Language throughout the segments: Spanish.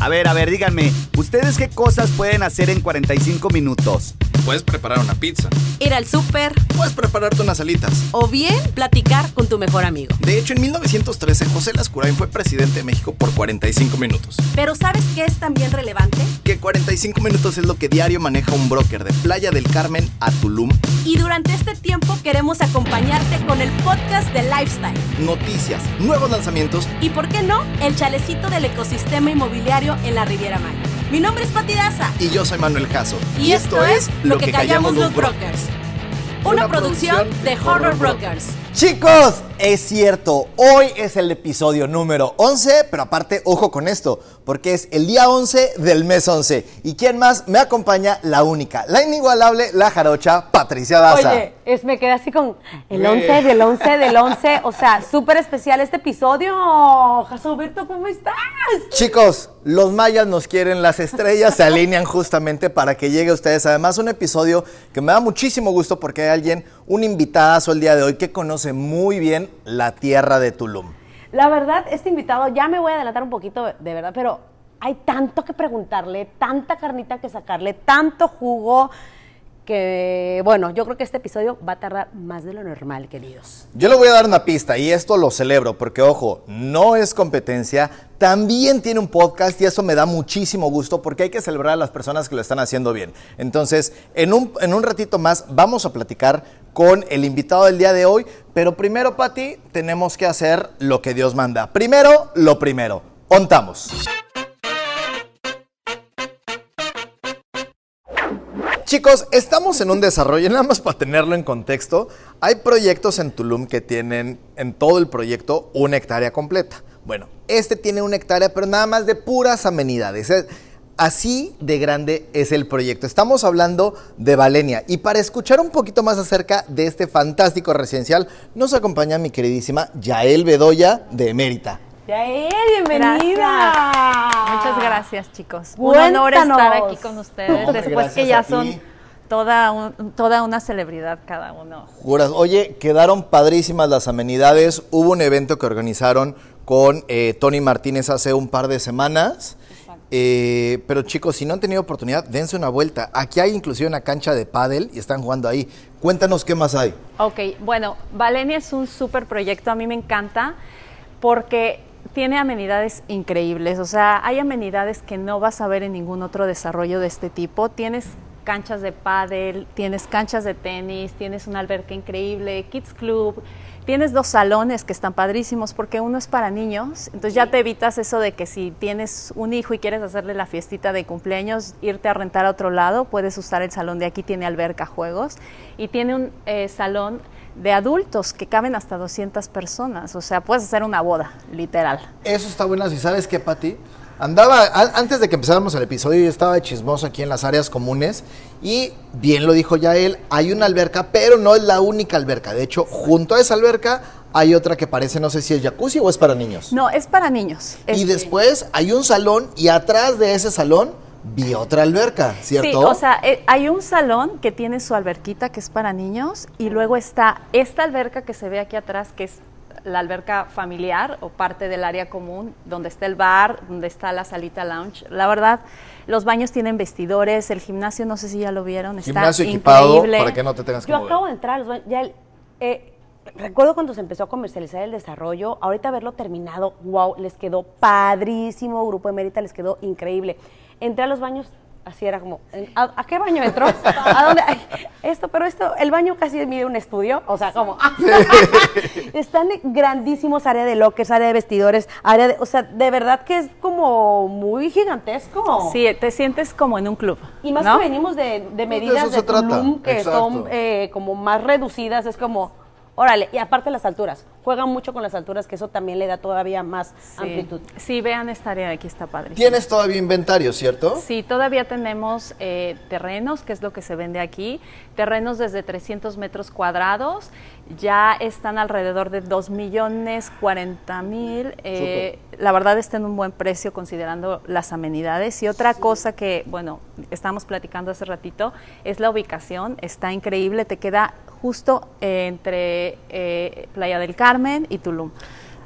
A ver, a ver, díganme, ¿ustedes qué cosas pueden hacer en 45 minutos? Puedes preparar una pizza. Ir al súper. Puedes prepararte unas alitas. O bien platicar con tu mejor amigo. De hecho, en 1913 José Lascurain fue presidente de México por 45 minutos. Pero ¿sabes qué es también relevante? Que 45 minutos es lo que diario maneja un broker de Playa del Carmen a Tulum. Y durante este tiempo queremos acompañarte con el podcast de Lifestyle. Noticias, nuevos lanzamientos y, ¿por qué no?, el chalecito del ecosistema inmobiliario en la Riviera Maya. Mi nombre es Pati Daza. Y yo soy Manuel Caso. Y, esto, es Lo que, callamos, los brokers. Una, producción de Horror Brokers. Chicos, es cierto, hoy es el episodio número 11, pero aparte, ojo con esto, porque es el día 11 del mes 11. ¿Y quién más me acompaña? La única, la inigualable, la jarocha, Patricia Daza. Oye, es, me quedé así con el 11 del 11 del 11, o sea, súper especial este episodio. Jasoberto, ¿cómo estás? Chicos, los mayas nos quieren, las estrellas se alinean justamente para que llegue a ustedes. Además, un episodio que me da muchísimo gusto porque alguien, un invitadazo el día de hoy que conoce muy bien la tierra de Tulum. La verdad, este invitado, ya me voy a adelantar un poquito, de verdad, pero hay tanto que preguntarle, tanta carnita que sacarle, tanto jugo que, bueno, yo creo que este episodio va a tardar más de lo normal, queridos. Yo le voy a dar una pista y esto lo celebro porque, ojo, no es competencia, también tiene un podcast y eso me da muchísimo gusto porque hay que celebrar a las personas que lo están haciendo bien. Entonces, en un, en un ratito más vamos a platicar con el invitado del día de hoy, pero primero, Pati, tenemos que hacer lo que Dios manda. Primero, lo primero. Ontamos. Chicos, estamos en un desarrollo, nada más para tenerlo en contexto, hay proyectos en Tulum que tienen en todo el proyecto una hectárea completa. Bueno, este tiene una hectárea, pero nada más de puras amenidades. Así de grande es el proyecto. Estamos hablando de Valenia. Y para escuchar un poquito más acerca de este fantástico residencial, nos acompaña mi queridísima Yael Bedoya de Emérita. Yael, bienvenida. Muchas gracias, chicos. Un honor estar aquí con ustedes después que ya son toda, toda una celebridad cada uno. Juras. Oye, quedaron padrísimas las amenidades. Hubo un evento que organizaron con eh, Tony Martínez hace un par de semanas. Eh, pero chicos, si no han tenido oportunidad, dense una vuelta. Aquí hay inclusive una cancha de pádel y están jugando ahí. Cuéntanos qué más hay. Ok, bueno, Valenia es un súper proyecto, a mí me encanta porque tiene amenidades increíbles, o sea, hay amenidades que no vas a ver en ningún otro desarrollo de este tipo. Tienes canchas de pádel, tienes canchas de tenis, tienes una alberca increíble, kids club, tienes dos salones que están padrísimos porque uno es para niños, entonces ya te evitas eso de que si tienes un hijo y quieres hacerle la fiestita de cumpleaños, irte a rentar a otro lado, puedes usar el salón de aquí, tiene alberca, juegos y tiene un eh, salón de adultos que caben hasta 200 personas. O sea, puedes hacer una boda, literal. Eso está bueno. ¿Y sabes qué, Pati? Andaba, antes de que empezáramos el episodio, yo estaba de chismoso aquí en las áreas comunes y bien lo dijo ya él, hay una alberca, pero no es la única alberca. De hecho, junto a esa alberca hay otra que parece, no sé si es jacuzzi o es para niños. No, es para niños. Y después hay un salón y atrás de ese salón vi otra alberca, ¿cierto? Sí, o sea, eh, hay un salón que tiene su alberquita que es para niños y luego está esta alberca que se ve aquí atrás que es la alberca familiar o parte del área común, donde está el bar, donde está la salita lounge. La verdad, los baños tienen vestidores, el gimnasio, no sé si ya lo vieron, está Gimnasio increíble. para que no te tengas que Yo acabo de entrar, ya eh, recuerdo cuando se empezó a comercializar el desarrollo, ahorita haberlo terminado, wow, les quedó padrísimo, Grupo de Mérita les quedó increíble. Entré a los baños, así era como, ¿a, a qué baño entró? ¿A dónde? Ay, esto, pero esto, el baño casi mide un estudio, o sea, como... Están grandísimos, área de lockers, área de vestidores, área de, o sea, de verdad que es como muy gigantesco. Sí, te sientes como en un club. Y más ¿no? que venimos de, de medidas eso de. Tulum que Exacto. son eh, como más reducidas, es como, órale, y aparte las alturas, juegan mucho con las alturas, que eso también le da todavía más Sí. amplitud. Sí, vean esta área de aquí, está padre. Tienes todavía inventario, ¿cierto? Sí, todavía tenemos eh, terrenos, que es lo que se vende aquí, terrenos desde 300 metros cuadrados, ya están alrededor de 2 millones 40 mil, eh, la verdad está en un buen precio considerando las amenidades y otra cosa que, bueno, estábamos platicando hace ratito, es la ubicación, está increíble, te queda justo entre eh, Playa del Carmen y Tulum.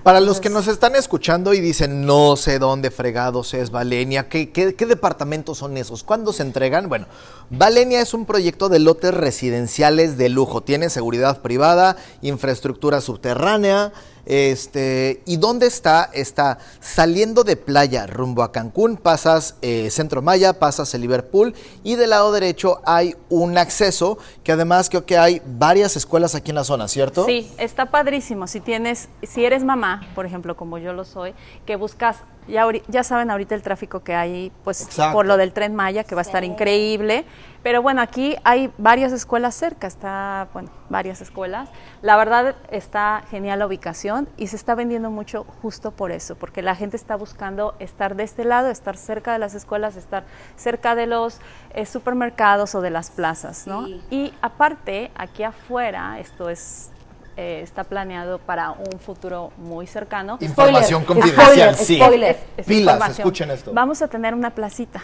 Para los que nos están escuchando y dicen, no sé dónde fregados es Valenia, ¿qué, qué, qué departamentos son esos? ¿Cuándo se entregan? Bueno, Valenia es un proyecto de lotes residenciales de lujo. Tiene seguridad privada, infraestructura subterránea. Este, ¿Y dónde está? Está saliendo de playa rumbo a Cancún, pasas eh, Centro Maya, pasas el Liverpool y del lado derecho hay un acceso que además creo que hay varias escuelas aquí en la zona, ¿cierto? Sí, está padrísimo. Si tienes, si eres mamá, por ejemplo, como yo lo soy, que buscas, ya, ya saben ahorita el tráfico que hay, pues Exacto. por lo del tren Maya, que va a estar increíble. Pero bueno, aquí hay varias escuelas cerca, está, bueno, varias escuelas. La verdad está genial la ubicación y se está vendiendo mucho justo por eso, porque la gente está buscando estar de este lado, estar cerca de las escuelas, estar cerca de los eh, supermercados o de las plazas, ¿no? Sí. Y aparte, aquí afuera, esto es eh, está planeado para un futuro muy cercano. Información Spoiler, confidencial, spoiler, sí. spoiler. Es Pilas, información. escuchen esto. Vamos a tener una placita.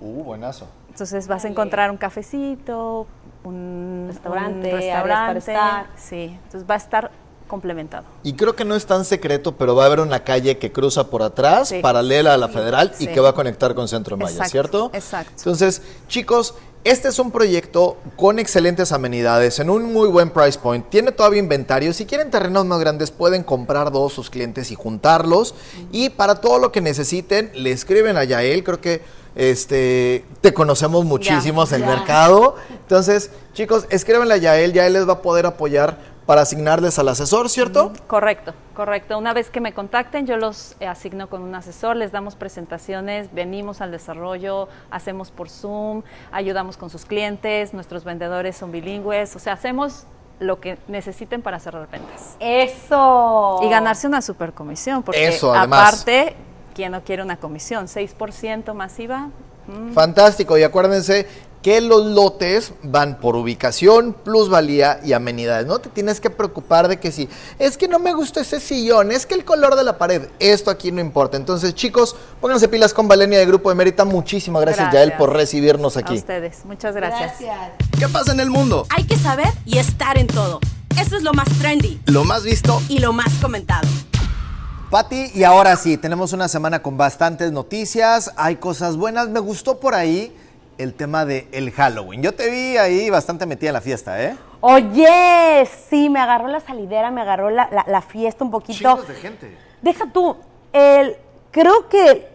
Uh, buenazo. Entonces vas a encontrar un cafecito, un Restaurante, un áreas para restaurante. estar. Sí, entonces va a estar complementado. Y creo que no es tan secreto, pero va a haber una calle que cruza por atrás, Sí. paralela a la federal, y que va a conectar con Centro Maya, Exacto, ¿cierto? exacto. Entonces, chicos, este es un proyecto con excelentes amenidades, en un muy buen price point. Tiene todavía inventario. Si quieren terrenos más grandes, pueden comprar dos sus clientes y juntarlos. Y para todo lo que necesiten, le escriben a Yael. Creo que este, te conocemos muchísimos en el mercado. Entonces, chicos, escríbenle a Yael. Yael les va a poder apoyar para asignarles al asesor, ¿cierto? Correcto, correcto. Una vez que me contacten, yo los eh, asigno con un asesor, les damos presentaciones, venimos al desarrollo, hacemos por Zoom, ayudamos con sus clientes, nuestros vendedores son bilingües, o sea, hacemos lo que necesiten para cerrar ventas. Eso. Y ganarse una super comisión, porque Eso, además. aparte, ¿quién no quiere una comisión? 6% masiva. mm, Fantástico, y acuérdense que los lotes van por ubicación, plusvalía y amenidades. No te tienes que preocupar de que si es que no me gusta ese sillón, es que el color de la pared, esto aquí no importa. Entonces, chicos, pónganse pilas con Valenia de Grupo de Mérita. Muchísimas gracias, Gracias. Yael, por recibirnos A aquí. ustedes, muchas gracias. ¿Qué pasa en el mundo? Hay que saber y estar en todo. Eso es lo más trendy Lo más visto y lo más comentado. Pati, y ahora sí, tenemos una semana con bastantes noticias, hay cosas buenas. Me gustó por ahí el tema de el Halloween. Yo te vi ahí bastante metida en la fiesta, ¿eh? Oye, sí, me agarró la salidera, me agarró la, la- la fiesta un poquito. de gente. Deja tú, el, creo que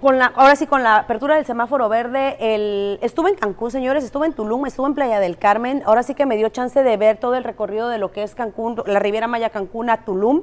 con la, ahora sí con la apertura del semáforo verde, el, estuve en Cancún, señores, estuve en Tulum, estuve en Playa del Carmen, ahora sí que me dio chance de ver todo el recorrido de lo que es Cancún, la Riviera Maya Cancún a Tulum.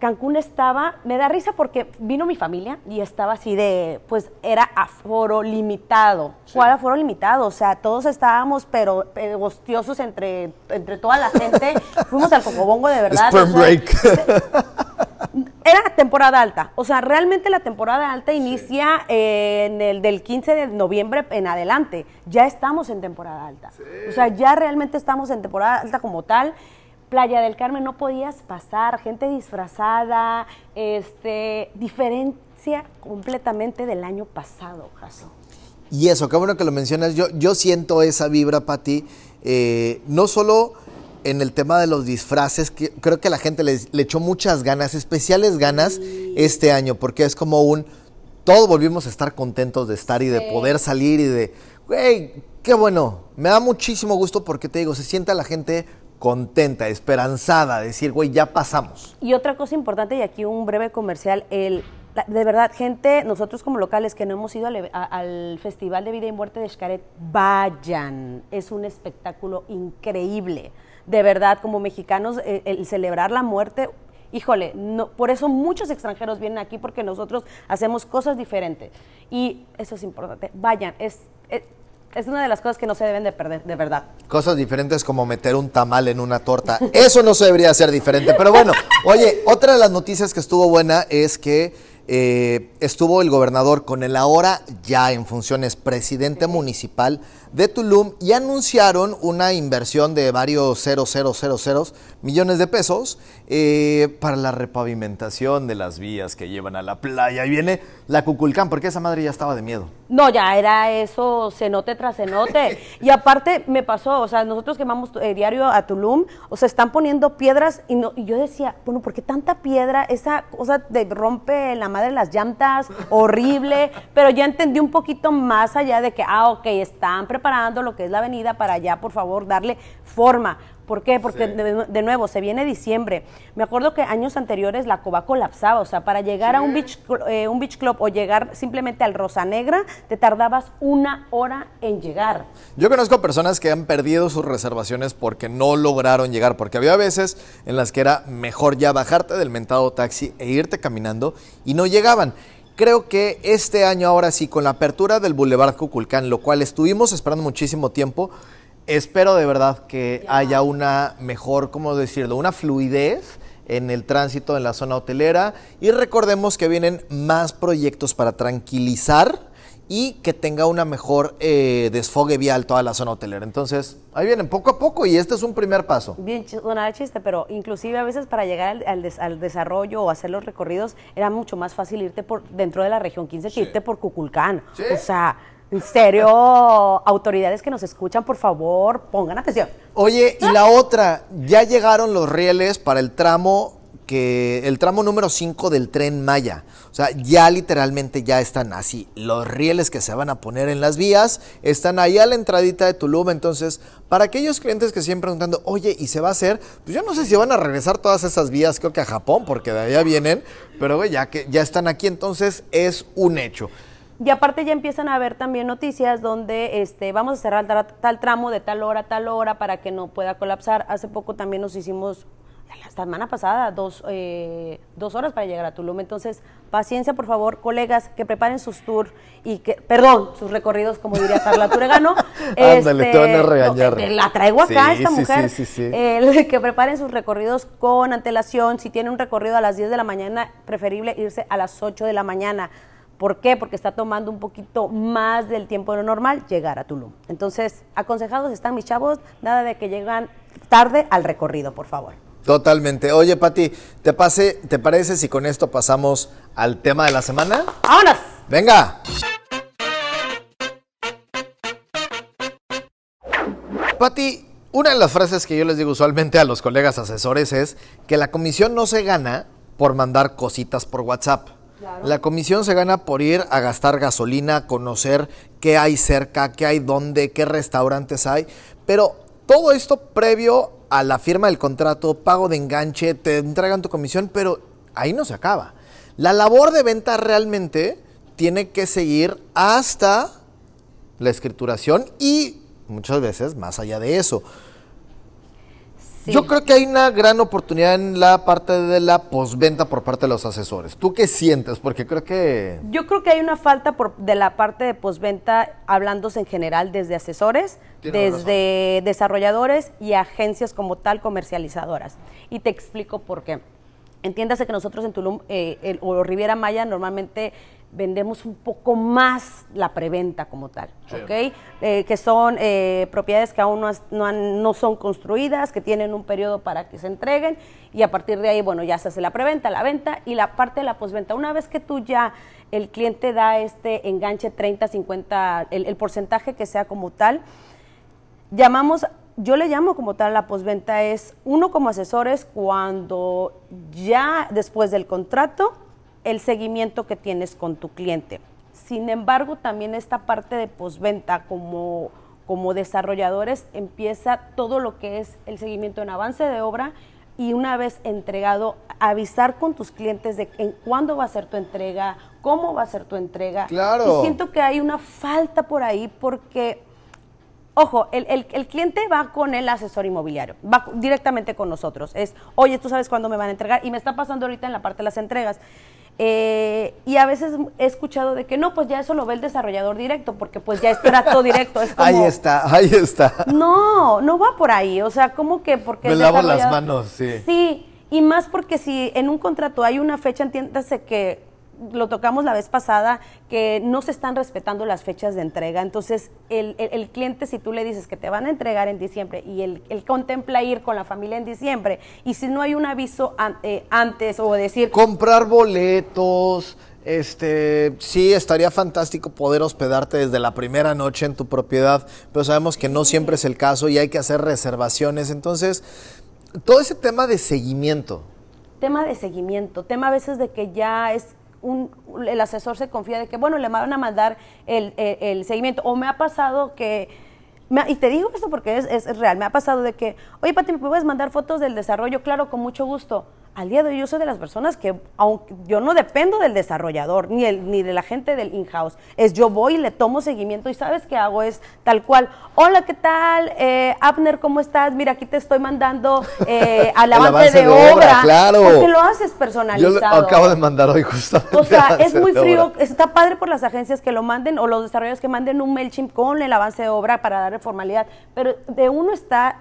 Cancún estaba, me da risa porque vino mi familia y estaba así de, pues era aforo limitado. ¿Cuál aforo limitado? O sea, todos estábamos pero pegostiosos entre, entre toda la gente. Fuimos al Cocobongo de verdad. O sea, break. era temporada alta. O sea, realmente la temporada alta inicia eh, en el del 15 de noviembre en adelante. Ya estamos en temporada alta. O sea, ya realmente estamos en temporada alta como tal. Playa del Carmen no podías pasar, gente disfrazada, este, diferencia completamente del año pasado, Jaso. Y eso, qué bueno que lo mencionas. Yo, yo siento esa vibra, Pati, eh, no solo en el tema de los disfraces, que creo que la gente le, le echó muchas ganas, especiales ganas este año, porque es como un, todos volvimos a estar contentos de estar y de poder salir y de, güey, qué bueno, me da muchísimo gusto porque te digo, se sienta la gente contenta, esperanzada, decir, güey, ya pasamos. Y otra cosa importante, y aquí un breve comercial, el, de verdad, gente, nosotros como locales que no hemos ido al, Festival de Vida y Muerte de Xcaret, vayan, es un espectáculo increíble. De verdad, como mexicanos, eh, el celebrar la muerte, híjole, no, por eso muchos extranjeros vienen aquí porque nosotros hacemos cosas diferentes. Y eso es importante, vayan, es, es, es una de las cosas que no se deben de perder, de verdad. Cosas diferentes como meter un tamal en una torta. Eso no se debería hacer diferente. Pero bueno, oye, otra de las noticias que estuvo buena es que eh, estuvo el gobernador con el ahora ya en funciones presidente municipal de Tulum y anunciaron una inversión de varios 0,000 millones de pesos eh, para la repavimentación de las vías que llevan a la playa. Y viene la Cuculcán, porque esa madre ya estaba de miedo. No, ya era eso, cenote tras cenote. y aparte me pasó, o sea, nosotros que vamos eh, diario a Tulum, o sea, están poniendo piedras y, no, y yo decía, bueno, ¿por qué tanta piedra? Esa cosa de rompe la madre las llantas, horrible. Pero ya entendí un poquito más allá de que, ah, ok, están preparando lo que es la avenida para ya, por favor, darle forma. ¿Por qué? Porque de, de nuevo, se viene diciembre. Me acuerdo que años anteriores la Coba colapsaba, o sea, para llegar a un beach, eh, un beach club o llegar simplemente al Rosa Negra, te tardabas una hora en llegar. Yo conozco personas que han perdido sus reservaciones porque no lograron llegar, porque había veces en las que era mejor ya bajarte del mentado taxi e irte caminando y no llegaban. Creo que este año ahora sí, con la apertura del Boulevard Cuculcán, lo cual estuvimos esperando muchísimo tiempo, espero de verdad que haya una mejor, ¿cómo decirlo? Una fluidez en el tránsito en la zona hotelera y recordemos que vienen más proyectos para tranquilizar y que tenga una mejor eh, desfogue vial toda la zona hotelera. Entonces, ahí vienen poco a poco y este es un primer paso. Bien, sonar chiste, pero inclusive a veces para llegar al, al des- al desarrollo o hacer los recorridos era mucho más fácil irte por dentro de la región 15 que irte por Cuculcán. O sea, en serio, autoridades que nos escuchan, por favor, pongan atención. Oye, y la otra, ya llegaron los rieles para el tramo que el tramo número 5 del tren Maya. O sea, ya literalmente ya están así. Los rieles que se van a poner en las vías están ahí a la entradita de Tulum. Entonces, para aquellos clientes que siguen preguntando, oye, ¿y se va a hacer? Pues yo no sé si van a regresar todas esas vías, creo que a Japón, porque de allá vienen. Pero ya que ya están aquí, entonces es un hecho. Y aparte ya empiezan a haber también noticias donde este, vamos a cerrar tal, tal tramo de tal hora a tal hora para que no pueda colapsar. Hace poco también nos hicimos, la semana pasada, dos, eh, dos horas para llegar a Tulum. Entonces, paciencia, por favor, colegas, que preparen sus tours y que, perdón, sus recorridos, como diría Carla Turegano. Ándale, te van a regañar. no, eh, la traigo acá, Sí, esta sí, mujer. sí, sí, sí. El que preparen sus recorridos con antelación. Si tiene un recorrido a las 10 de la mañana, preferible irse a las 8 de la mañana. ¿Por qué? Porque está tomando un poquito más del tiempo de lo normal llegar a Tulum. Entonces, aconsejados están mis chavos, nada de que llegan tarde al recorrido, por favor. Totalmente. Oye, Pati, ¿te, pase, ¿te parece si con esto pasamos al tema de la semana? ¡Vámonos! Venga. Pati, una de las frases que yo les digo usualmente a los colegas asesores es que la comisión no se gana por mandar cositas por WhatsApp. La comisión se gana por ir a gastar gasolina, conocer qué hay cerca, qué hay dónde, qué restaurantes hay. Pero todo esto previo a la firma del contrato, pago de enganche, te entregan tu comisión, pero ahí no se acaba. La labor de venta realmente tiene que seguir hasta la escrituración y muchas veces más allá de eso. Sí. Yo creo que hay una gran oportunidad en la parte de la posventa por parte de los asesores. ¿Tú qué sientes? Porque creo que... Yo creo que hay una falta por, de la parte de posventa, hablándose en general desde asesores, desde desarrolladores y agencias como tal comercializadoras. Y te explico por qué. Entiéndase que nosotros en Tulum eh, el- o Riviera Maya normalmente vendemos un poco más la preventa como tal, ¿ok? Eh, que son eh, propiedades que aún no, has- no han- no son construidas, que tienen un periodo para que se entreguen y a partir de ahí, bueno, ya se hace la preventa, la venta y la parte de la posventa. Una vez que tú ya, el cliente da este enganche 30, 50, el, el porcentaje que sea como tal, llamamos, yo le llamo como tal la posventa es uno como asesores cuando ya después del contrato, el seguimiento que tienes con tu cliente. Sin embargo, también esta parte de posventa como como desarrolladores empieza todo lo que es el seguimiento en avance de obra y una vez entregado, avisar con tus clientes de en cuándo va a ser tu entrega, cómo va a ser tu entrega. Claro. Y siento que hay una falta por ahí porque, ojo, el, el- el cliente va con el asesor inmobiliario, va directamente con nosotros. Es, oye, tú sabes cuándo me van a entregar. Y me está pasando ahorita en la parte de las entregas. Eh, y a veces he escuchado de que no, pues ya eso lo ve el desarrollador directo, porque pues ya es trato directo. Es como, Ahí está, ahí está. no, no va por ahí. O sea, ¿cómo que? Porque Me lavo las manos, sí. Sí, y más porque si en un contrato hay una fecha, entiéndase que lo tocamos la vez pasada, que no se están respetando las fechas de entrega. Entonces, el, el- el cliente, si tú le dices que te van a entregar en diciembre y él, él contempla ir con la familia en diciembre, y si no hay un aviso an- eh, antes o decir, Comprar boletos, este, sí, estaría fantástico poder hospedarte desde la primera noche en tu propiedad, pero sabemos que no siempre es el caso y hay que hacer reservaciones. Entonces, todo ese tema de seguimiento, tema de seguimiento, tema a veces de que ya es un, el asesor se confía de que, bueno, le van a mandar el, el- el seguimiento. O me ha pasado que, me y te digo esto porque es, es real, me ha pasado de que, oye, Pati, ¿me puedes mandar fotos del desarrollo? Claro, con mucho gusto. Al día de hoy yo soy de las personas que, aunque yo no dependo del desarrollador ni, el, ni de la gente del in-house, es yo voy y le tomo seguimiento y sabes qué hago es tal cual, hola, ¿qué tal? Eh, Abner, ¿cómo estás? Mira, aquí te estoy mandando eh, al avance, de, de obra, obra. claro. Porque lo haces yo personalizado. lo acabo de mandar hoy justamente. O sea, es muy frío, obra. está padre por las agencias que lo manden o los desarrolladores que manden un MailChimp con el avance de obra para darle formalidad, pero de uno está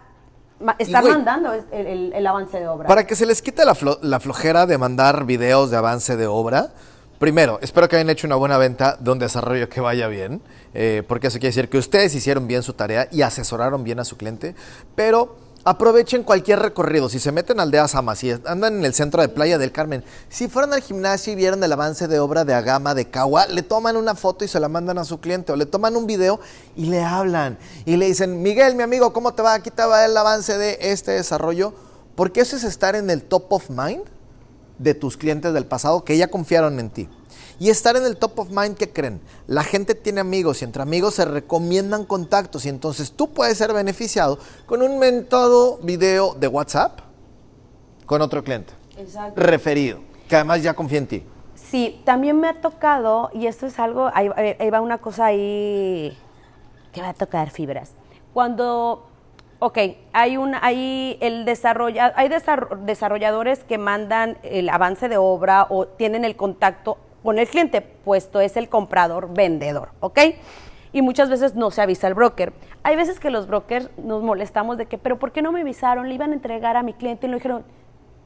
estar güey, mandando el, el- el avance de obra. Para que se les quite la, flo- la flojera de mandar videos de avance de obra, primero, espero que hayan hecho una buena venta de un desarrollo que vaya bien, eh, porque eso quiere decir que ustedes hicieron bien su tarea y asesoraron bien a su cliente, pero aprovechen cualquier recorrido. Si se meten a Aldeas Amas y andan en el centro de Playa del Carmen, si fueron al gimnasio y vieron el avance de obra de Agama de Cagua, le toman una foto y se la mandan a su cliente, o le toman un video y le hablan y le dicen, Miguel, mi amigo, ¿cómo te va? Aquí te va el avance de este desarrollo. Porque eso es estar en el top of mind de tus clientes del pasado que ya confiaron en ti. Y estar en el top of mind, ¿qué creen? La gente tiene amigos y entre amigos se recomiendan contactos y entonces tú puedes ser beneficiado con un mentado video de WhatsApp con otro cliente. Exacto. Referido, que además ya confía en ti. Sí, también me ha tocado, y esto es algo, ahí, ahí- ahí va una cosa ahí que va a tocar fibras. Cuando, ok, hay un, hay el desarrolla, hay desarro- desarrolladores que mandan el avance de obra o tienen el contacto con el cliente, puesto es el comprador vendedor, ¿ok? Y muchas veces no se avisa al broker. Hay veces que los brokers nos molestamos de que, pero ¿por qué no me avisaron? Le iban a entregar a mi cliente y lo dijeron,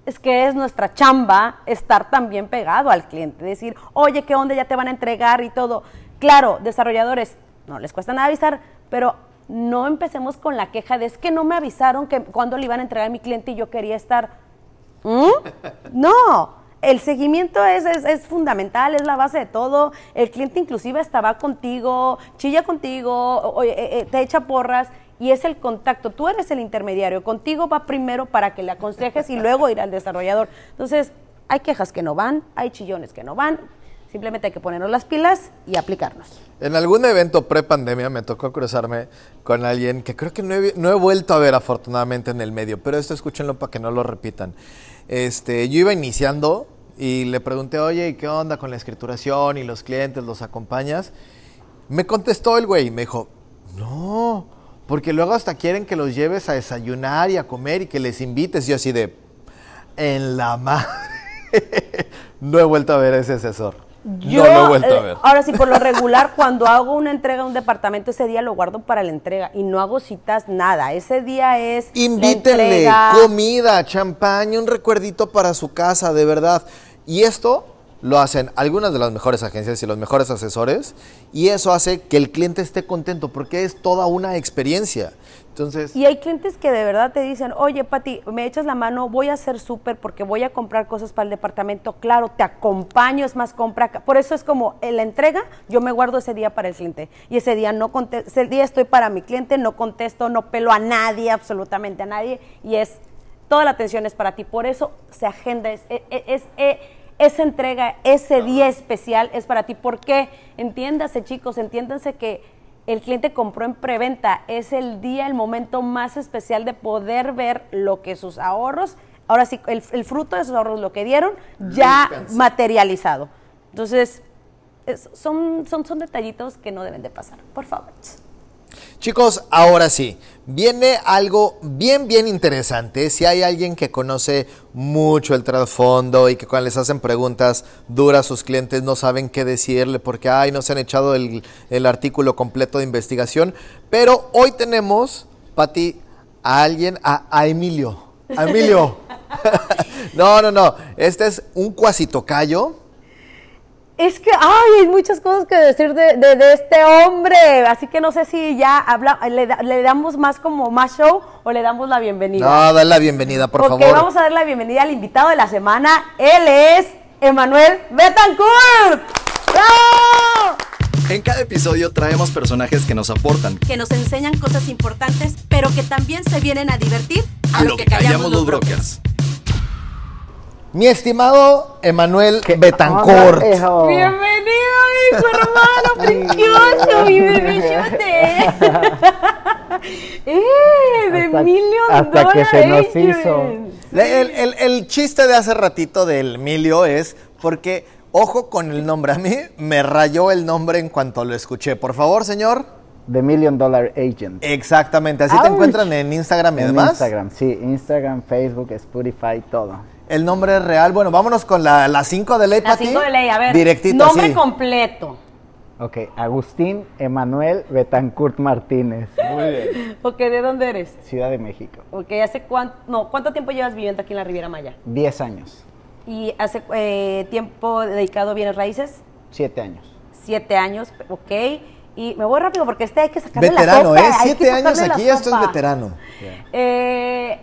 es que es nuestra chamba estar también pegado al cliente, decir, oye, ¿qué onda? Ya te van a entregar y todo. Claro, desarrolladores, no les cuesta nada avisar, pero no empecemos con la queja de es que no me avisaron que cuando le iban a entregar a mi cliente y yo quería estar. ¿Mm? No, el seguimiento es, es, es fundamental, es la base de todo. El cliente inclusive hasta va contigo, chilla contigo, o- eh, eh, te echa porras y es el contacto. Tú eres el intermediario, contigo va primero para que le aconsejes y luego ir al desarrollador. Entonces, hay quejas que no van, hay chillones que no van. Simplemente hay que ponernos las pilas y aplicarnos. En algún evento pre-pandemia me tocó cruzarme con alguien que creo que no he, no he vuelto a ver afortunadamente en el medio, pero esto escúchenlo para que no lo repitan. Este, yo iba iniciando y le pregunté, oye, ¿y qué onda con la escrituración y los clientes, los acompañas? Me contestó el güey me dijo, no, porque luego hasta quieren que los lleves a desayunar y a comer y que les invites. Yo así de, en la madre. no he vuelto a ver a ese asesor. Yo, no lo he vuelto a eh, ver. Ahora sí, por lo regular, cuando hago una entrega a un departamento, ese día lo guardo para la entrega y no hago citas, nada. Ese día es. la Invítenle entrega. comida, champaña, un recuerdito para su casa, de verdad. Y esto lo hacen algunas de las mejores agencias y los mejores asesores. Y eso hace que el cliente esté contento porque es toda una experiencia. Entonces, Y hay clientes que de verdad te dicen, oye, Pati, me echas la mano, voy a hacer súper porque voy a comprar cosas para el departamento. Claro, te acompaño, es más, compra. Por eso es como en la entrega, yo me guardo ese día para el cliente. Y ese día no contesto, ese día estoy para mi cliente, no contesto, no pelo a nadie, absolutamente a nadie. Y es, toda la atención es para ti. Por eso se agenda, es, es, es- es- esa entrega, ese día especial es para ti. ¿Por qué? Entiéndase, chicos, entiéndanse que el cliente compró en preventa. Es el día, el momento más especial de poder ver lo que sus ahorros, ahora sí, el, el fruto de sus ahorros, lo que dieron, ya materializado. Entonces, es- son, son, son detallitos que no deben de pasar. Por favor. Chicos, ahora sí, viene algo bien, bien interesante. Si hay alguien que conoce mucho el trasfondo y que cuando les hacen preguntas duras a sus clientes no saben qué decirle porque, ay, no se han echado el, el artículo completo de investigación. Pero hoy tenemos, Pati, a alguien, a, a Emilio. A Emilio. no, no, no. Este es un cuasitocayo. Es que, ay, hay muchas cosas que decir de, de- de este hombre, así que no sé si ya habla, le, da- le damos más como más show o le damos la bienvenida. No, dale la bienvenida, por ok, favor. vamos a dar la bienvenida al invitado de la semana. Él es Emanuel Betancourt. ¡Bravo! En cada episodio traemos personajes que nos aportan Que nos enseñan cosas importantes, pero que también se vienen a divertir a lo que callamos los brokers. Mi estimado Emanuel ¿Qué Betancourt. Bienvenido, hijo hermano precioso, mi bebichote. ¡Eh! De Hasta- Million hasta que Dollar se nos Agent. hizo. El, el- el chiste de hace ratito del Emilio es porque, ojo con el nombre, a mí me rayó el nombre en cuanto lo escuché. Por favor, señor. The Million Dollar Agent. Exactamente, así te encuentran en Instagram y en demás. Instagram, sí, Instagram, Facebook, Spotify, todo. El nombre es real. Bueno, vámonos con la 5 de ley, La Pati. cinco de ley, a ver. Directito, Nombre completo. Ok, Agustín Emanuel Betancourt Martínez, Ok, ¿de dónde eres? Ciudad de México. Ok, ¿hace cuánto, no, cuánto tiempo llevas viviendo aquí en la Riviera Maya? 10 años, ¿Y hace eh, tiempo dedicado a bienes raíces? 7 años. Siete años, ok. Y me voy rápido porque este hay que sacarle la Veterano, sopa, ¿eh? hay que Siete años la aquí, esto es veterano. Eh,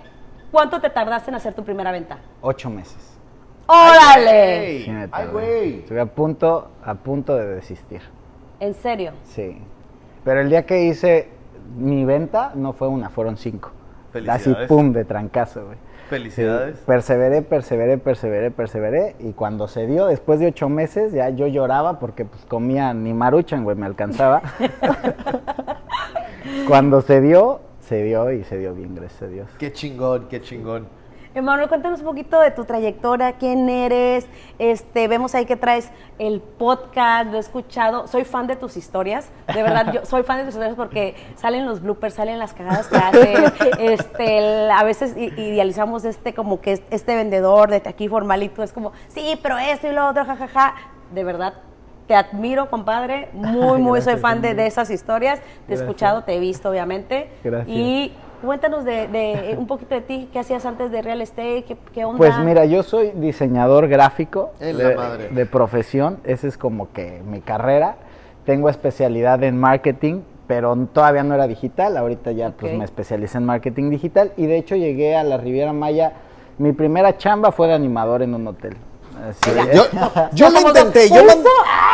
¿Cuánto te tardaste en hacer tu primera venta? 8 meses. ¡Órale! Sí, me tardé. Estuve a punto, a punto de desistir. ¿En serio? Sí. Pero el día que hice mi venta, no fue una, fueron cinco. Así, Felicidades. pum, de trancazo, güey. Felicidades. Sí, perseveré, perseveré, perseveré, perseveré. Y cuando se dio, después de ocho meses, ya yo lloraba porque pues comía ni maruchan, güey, me alcanzaba. cuando se dio, se dio y se dio bien, gracias a Dios. Qué chingón, qué chingón. Emanuel, cuéntanos un poquito de tu trayectoria, quién eres, este, vemos ahí que traes el podcast, lo he escuchado, soy fan de tus historias, de verdad, yo soy fan de tus historias porque salen los bloopers, salen las cagadas que haces, este, el- a veces idealizamos este como que es- este vendedor de aquí formalito, es como, sí, pero esto y lo otro, jajaja, de verdad, te admiro, compadre, muy, muy soy fan de, de esas historias, te he escuchado, te he visto, obviamente, Gracias. y Cuéntanos de, de, eh, un poquito de ti, qué hacías antes de real estate, qué, qué onda. Pues mira, yo soy diseñador gráfico de, de profesión, esa es como que mi carrera. Tengo especialidad en marketing, pero todavía no era digital, ahorita ya pues me especialicé en marketing digital. Y de hecho llegué a la Riviera Maya, mi primera chamba fue de animador en un hotel. De- Yo, yo lo intenté, yo, Por man- eso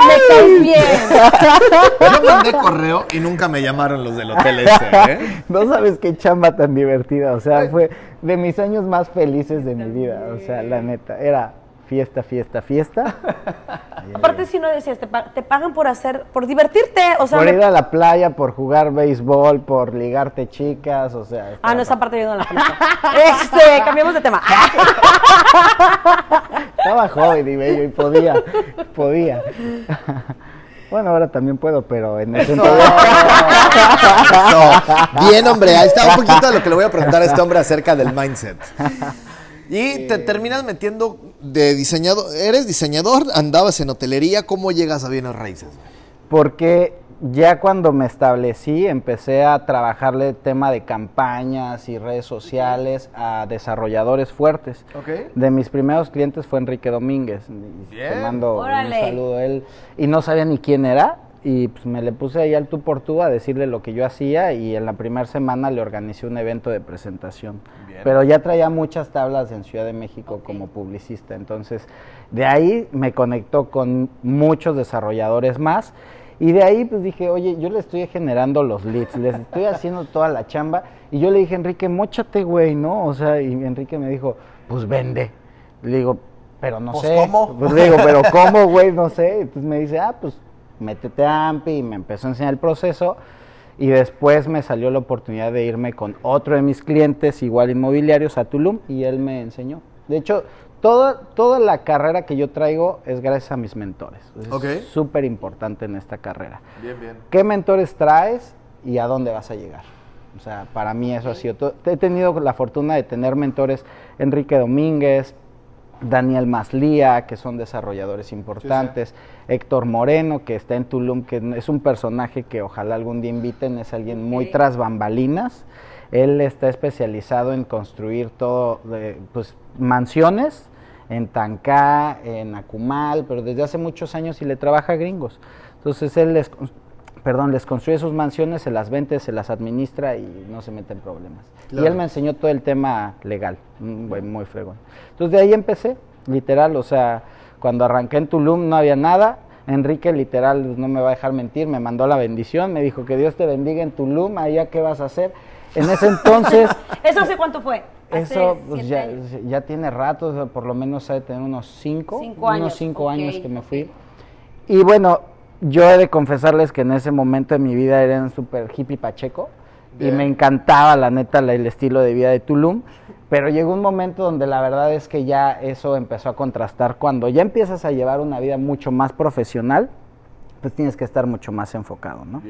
me caes bien. yo mandé correo y nunca me llamaron los del hotel ese, ¿eh? No sabes qué chamba tan divertida, o sea, fue de mis años más felices de mi vida, o sea, la neta, era fiesta, fiesta, fiesta. Aparte, si no decías, te, pa- te pagan por hacer, por divertirte, o sea, por ir a la playa, por jugar béisbol, por ligarte chicas, o sea. Ah, no, esa parte yo no la conozco. Este, cambiamos de tema. Estaba joven y bello y podía, podía. Bueno, ahora también puedo, pero en ese entonces... Eso. Bien, hombre, ahí está un poquito de lo que le voy a preguntar a este hombre acerca del mindset. Y te terminas metiendo de diseñador. ¿Eres diseñador? ¿Andabas en hotelería? ¿Cómo llegas a bienes raíces? Porque ya cuando me establecí, empecé a trabajarle tema de campañas y redes sociales a desarrolladores fuertes. Ok. De mis primeros clientes fue Enrique Domínguez. y Te Bien. mando Órale. un saludo a él. Y no sabía ni quién era. Y pues me le puse ahí al tú por tú a decirle lo que yo hacía. Y en la primera semana le organicé un evento de presentación. Pero ya traía muchas tablas en Ciudad de México como publicista. Entonces, de ahí me conectó con muchos desarrolladores más. Y de ahí pues dije, oye, yo le estoy generando los leads, les estoy haciendo toda la chamba. Y yo le dije, Enrique, mochate, güey, ¿no? O sea, y Enrique me dijo, pues vende. Le digo, pero no Pues, sé. ¿cómo? Pues le digo, pero ¿cómo, güey? No sé. Entonces me dice, ah, pues métete a AMPI y me empezó a enseñar el proceso. Y después me salió la oportunidad de irme con otro de mis clientes, igual inmobiliarios, a Tulum, y él me enseñó. De hecho, toda, toda la carrera que yo traigo es gracias a mis mentores. Es súper importante en esta carrera. Bien, bien. ¿Qué mentores traes y a dónde vas a llegar? O sea, para mí eso ha sido todo. He tenido la fortuna de tener mentores Enrique Domínguez, Daniel Maslía, que son desarrolladores importantes, Héctor Moreno, que está en Tulum, que es un personaje que ojalá algún día inviten, es alguien muy tras bambalinas. Él está especializado en construir todo, de, pues mansiones en Tancá, en Acumal, pero desde hace muchos años y le trabaja a gringos. Entonces él les, perdón, les construye sus mansiones, se las vende, se las administra y no se mete en problemas. Y él me enseñó todo el tema legal, güey muy fregón. Entonces de ahí empecé, literal, o sea, cuando arranqué en Tulum no había nada. Enrique literal, pues, no me va a dejar mentir, me mandó la bendición, me dijo que Dios te bendiga en Tulum, allá qué vas a hacer. En ese entonces, ¿Eso hace cuánto fue? Hace eso pues, ya, ya tiene rato, por lo menos ha de tener unos cinco, Cinco años, unos cinco años que me fui. Y bueno, yo he de confesarles que en ese momento de mi vida era un súper hippie pacheco y me encantaba la neta el estilo de vida de Tulum, pero llegó un momento donde la verdad es que ya eso empezó a contrastar. Cuando ya empiezas a llevar una vida mucho más profesional, pues tienes que estar mucho más enfocado, ¿no?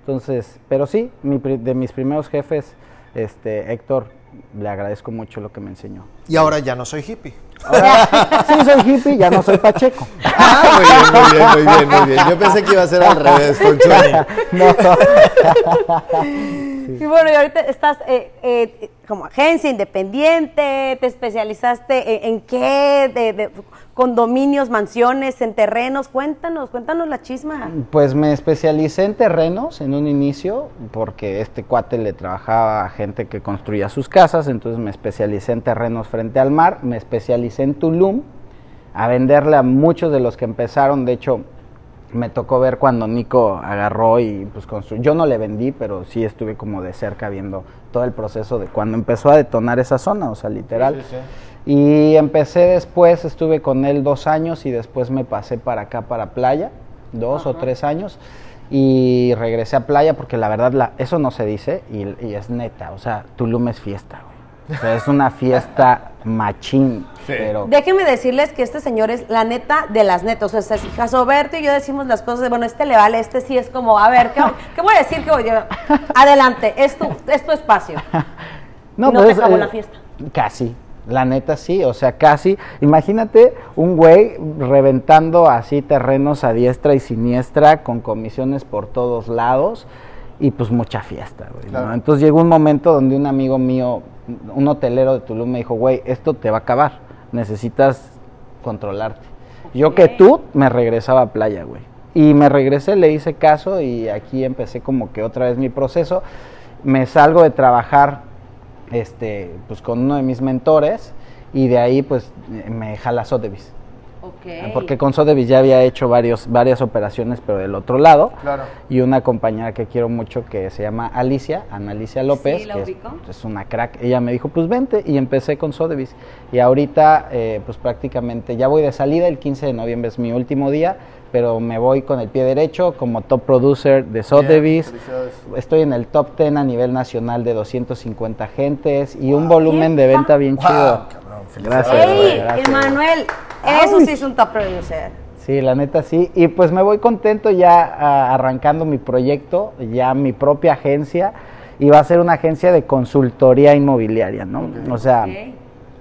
Entonces, pero sí, mi de mis primeros jefes, este Héctor, le agradezco mucho lo que me enseñó. Y ahora ya no soy hippie. Ahora, sí soy hippie, ya no soy pacheco. Ah, muy bien, muy bien, muy bien, muy bien. Yo pensé que iba a ser al revés. No, Y bueno, y ahorita estás eh, eh, como agencia independiente, te especializaste en, qué, de, de condominios, mansiones, en terrenos. Cuéntanos, cuéntanos la chisma. Pues me especialicé en terrenos en un inicio, porque este cuate le trabajaba a gente que construía sus casas, entonces me especialicé en terrenos frente al mar, me especialicé en Tulum, a venderle a muchos de los que empezaron, de hecho me tocó ver cuando Nico agarró y pues construyó, yo no le vendí, pero sí estuve como de cerca viendo todo el proceso de cuando empezó a detonar esa zona, o sea, literal. Y empecé después, estuve con él dos años y después me pasé para acá, para playa, dos o tres años. Y regresé a playa porque la verdad la, eso no se dice y, y es neta. O sea, Tulum es fiesta, güey. O sea, es una fiesta machín. Pero Déjenme decirles que este señor es la neta de las netas. O sea, si Jasoberto y yo decimos las cosas, de, bueno, este le vale, este sí es como, a ver, ¿qué, qué voy a decir? ¿Qué voy a- Adelante, es tu, es tu espacio. No te pues, acabó la fiesta. Casi. La neta sí, o sea, casi. Imagínate un güey reventando así terrenos a diestra y siniestra con comisiones por todos lados y pues mucha fiesta, güey. ¿no? Entonces llegó un momento donde un amigo mío, un hotelero de Tulum, me dijo, güey, esto te va a acabar, necesitas controlarte. Yo que tú me regresaba a playa, güey. Y me regresé, le hice caso y aquí empecé como que otra vez mi proceso. Me salgo de trabajar este, pues con uno de mis mentores y de ahí pues me jala Sotheby's. Porque con Sotheby's ya había hecho varios, varias operaciones, pero del otro lado. Claro. Y una compañera que quiero mucho que se llama Alicia, Ana Alicia López, Sí, la que es una crack. Ella me dijo, pues vente, y empecé con Sotheby's. Y ahorita, eh, pues prácticamente ya voy de salida, el 15 de noviembre es mi último día, pero me voy con el pie derecho como top producer de Sotheby's. Estoy en el top 10 a nivel nacional de 250 agentes y un volumen de venta bien Wow, chido. cabrón. Gracias. ¡Ey! güey, gracias. Emanuel, eso sí es un top producer. Sí, la neta sí. Y pues me voy contento ya ah, arrancando mi proyecto, ya mi propia agencia. Y va a ser una agencia de consultoría inmobiliaria, ¿no? O sea.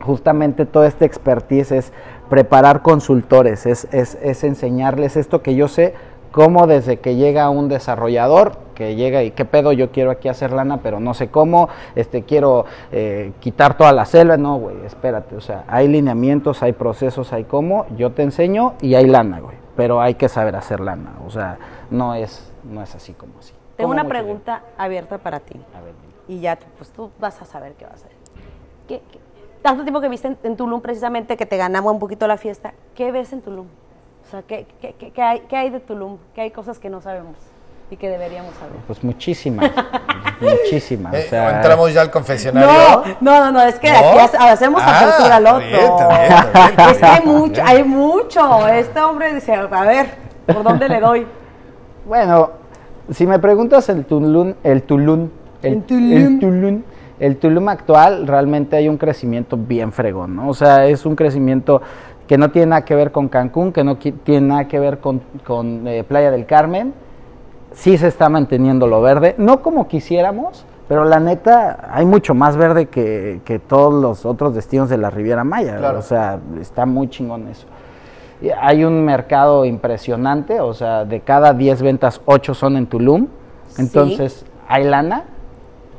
Justamente toda esta expertise es preparar consultores, es, es, es enseñarles esto que yo sé, cómo desde que llega un desarrollador, que llega y qué pedo, yo quiero aquí hacer lana, pero no sé cómo, este quiero eh, quitar toda la selva, no, güey, espérate, o sea, hay lineamientos, hay procesos, hay cómo, yo te enseño y hay lana, güey, pero hay que saber hacer lana, o sea, no es, no es así como así. Tengo una pregunta abierta para ti. A ver. Y ya, pues tú vas a saber qué vas a hacer. ¿Qué, qué- tanto tiempo que viste en, en Tulum, precisamente, que te ganaba un poquito la fiesta, ¿qué ves en Tulum? O sea, ¿qué, qué- qué- qué hay, qué hay de Tulum? ¿Qué hay cosas que no sabemos y que deberíamos saber? Pues muchísimas, muchísimas, o Eh, sea... Entramos ya al confesionario. No, no, no, no, es que ¿No? aquí hace- hacemos Ah, apertura al otro. bien, bien, está es que hay mucho, hay mucho. Este hombre dice, a ver, ¿por dónde le doy? Bueno, si me preguntas el Tulum, el Tulum, el, el Tulum, el Tulum actual, realmente hay un crecimiento bien fregón, ¿no? O sea, es un crecimiento que no tiene nada que ver con Cancún, que no tiene nada que ver con, con, eh, Playa del Carmen. Sí se está manteniendo lo verde, no como quisiéramos, pero la neta hay mucho más verde que, que todos los otros destinos de la Riviera Maya. Claro. O sea, está muy chingón eso. Y Hay un mercado impresionante, o sea, de cada 10 ventas, 8 son en Tulum. Entonces, hay lana,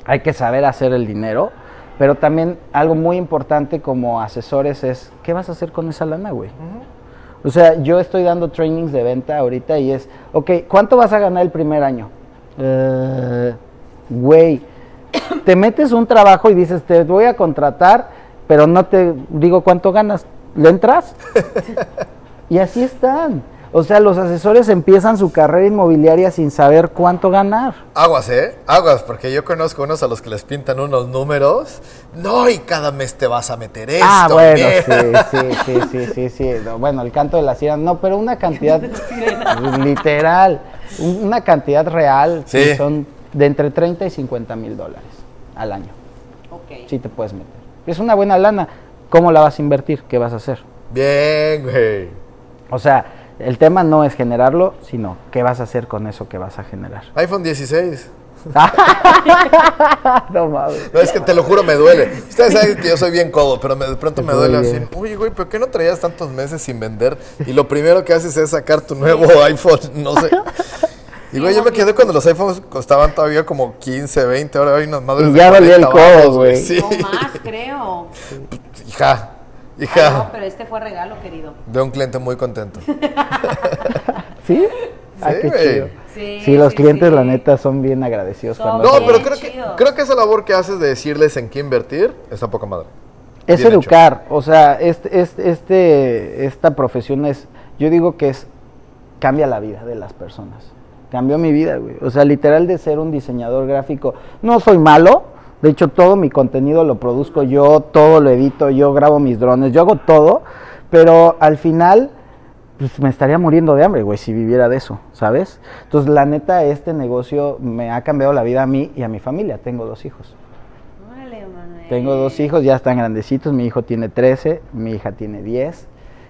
hay que saber hacer el dinero, pero también algo muy importante como asesores es, ¿qué vas a hacer con esa lana, güey? O sea, yo estoy dando trainings de venta ahorita y es, ok, ¿cuánto vas a ganar el primer año? Eh, Güey, te metes un trabajo y dices, te voy a contratar, pero no te digo cuánto ganas. ¿Le entras? y así están. O sea, los asesores empiezan su carrera inmobiliaria sin saber cuánto ganar. Aguas, ¿eh? Aguas, porque yo conozco unos a los que les pintan unos números. No, y cada mes te vas a meter esto. ah, bueno, sí, sí, sí, sí, sí, sí. No, bueno, el canto de la sirena, no, pero una cantidad literal, un- una cantidad real, sí, Sí. son de entre 30 y 50 mil dólares al año. Ok. Sí te puedes meter. Es una buena lana. ¿Cómo la vas a invertir? ¿Qué vas a hacer? Bien, güey. O sea, el tema no es generarlo, sino qué vas a hacer con eso que vas a generar. iPhone 16. no mames. No, es que te lo juro, me duele. Ustedes saben que yo soy bien codo, pero me- de pronto me duele así. Oye, güey, ¿por qué no traías tantos meses sin vender? Y lo primero que haces es sacar tu nuevo iPhone, no sé. Y güey, yo me quedé cuando los iPhones costaban todavía como 15, 20, ahora hay unas madres Y de ya dolía el 40 codo, güey. Sí. No más, creo. Hija, Ah, hija, no, pero este fue regalo, querido. de un cliente muy contento. ¿Sí? Ah, Sí, qué güey. chido. Sí, Sí, los sí, clientes, sí. la neta, son bien agradecidos. Son cuando No, pero creo que, creo que esa labor que haces de decirles en qué invertir está poca madre. Es Bien hecho. educar, o sea, este, este, este- esta profesión es, yo digo que es, cambia la vida de las personas. Cambió mi vida, güey. O sea, literal de ser un diseñador gráfico. No soy malo, de hecho todo mi contenido lo produzco yo, todo lo edito, yo grabo mis drones, yo hago todo, pero al final pues me estaría muriendo de hambre, güey, si viviera de eso, ¿sabes? Entonces, la neta, este negocio me ha cambiado la vida a mí y a mi familia. Tengo dos hijos. Órale, Manuel. Tengo dos hijos, ya están grandecitos. Mi hijo tiene 13, mi hija tiene 10.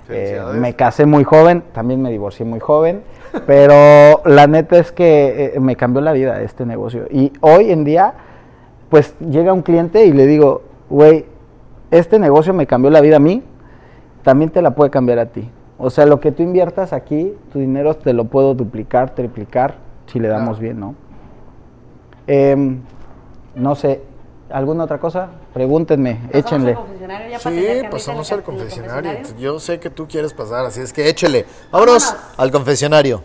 Eh, me casé muy joven, también me divorcié muy joven, pero la neta es que eh, me cambió la vida este negocio. Y hoy en día, pues llega un cliente y le digo, güey, este negocio me cambió la vida a mí, también te la puede cambiar a ti. O sea, lo que tú inviertas aquí, tu dinero te lo puedo duplicar, triplicar, si le damos bien, ¿no? Em, no sé, ¿alguna otra cosa? Pregúntenme, ¿Pasamos al échenle. confesionario ya para Sí, tener pasamos al confesionario. Yo sé que tú quieres pasar, así es que échele. Vámonos al confesionario.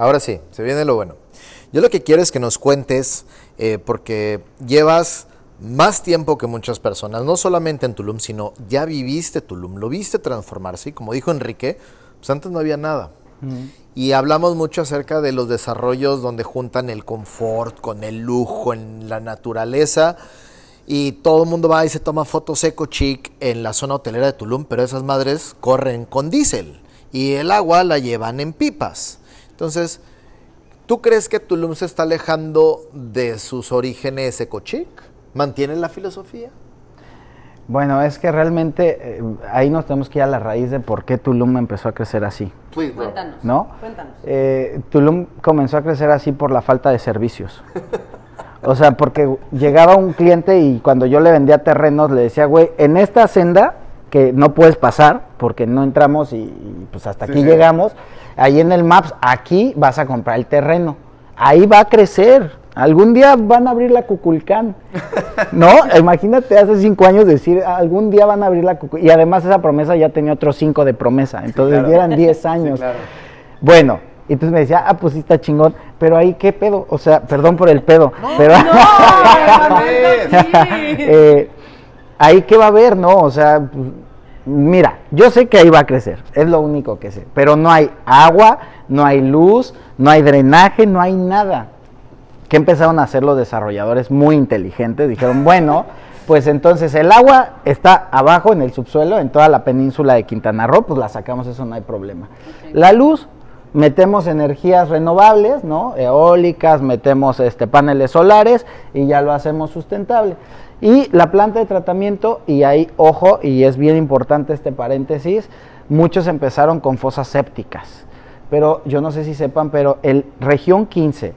Ahora sí, se viene lo bueno. Yo lo que quiero es que nos cuentes, eh, porque llevas más tiempo que muchas personas, no solamente en Tulum, sino ya viviste Tulum, lo viste transformarse y como dijo Enrique, pues antes no había nada. Y hablamos mucho acerca de los desarrollos donde juntan el confort con el lujo en la naturaleza. Y todo el mundo va y se toma fotos eco chic en la zona hotelera de Tulum, pero esas madres corren con diésel y el agua la llevan en pipas. Entonces, ¿tú crees que Tulum se está alejando de sus orígenes eco chic? ¿Mantiene la filosofía? Bueno, es que realmente eh, ahí nos tenemos que ir a la raíz de por qué Tulum empezó a crecer así, Cuéntanos. ¿no? Cuéntanos. Eh, Tulum comenzó a crecer así por la falta de servicios. O sea, porque llegaba un cliente y cuando yo le vendía terrenos le decía, güey, en esta senda que no puedes pasar porque no entramos y, y, pues hasta aquí llegamos, ahí en el Maps, aquí vas a comprar el terreno. Ahí va a crecer. Algún día van a abrir la Cuculcán. ¿No? Imagínate hace cinco años decir, algún día van a abrir la Cuculcán. Y además esa promesa ya tenía otros cinco de promesa. Entonces ya eran diez años. Bueno, y entonces me decía, ah, pues sí está chingón, pero ahí qué pedo, o sea, perdón por el pedo, pero Eh, ahí qué va a haber, ¿no? O sea, pues, mira, yo sé que ahí va a crecer, es lo único que sé, pero no hay agua, no hay luz, no hay drenaje, no hay nada. ¿Qué empezaron a hacer los desarrolladores muy inteligentes? Dijeron, bueno, Pues entonces el agua está abajo en el subsuelo, en toda la península de Quintana Roo, pues la sacamos, eso no hay problema. La luz, metemos energías renovables, ¿no? Eólicas, metemos este, paneles solares y ya lo hacemos sustentable. Y la planta de tratamiento, y ahí, ojo, y es bien importante este paréntesis, muchos empezaron con fosas sépticas. Pero yo no sé si sepan, pero el región 15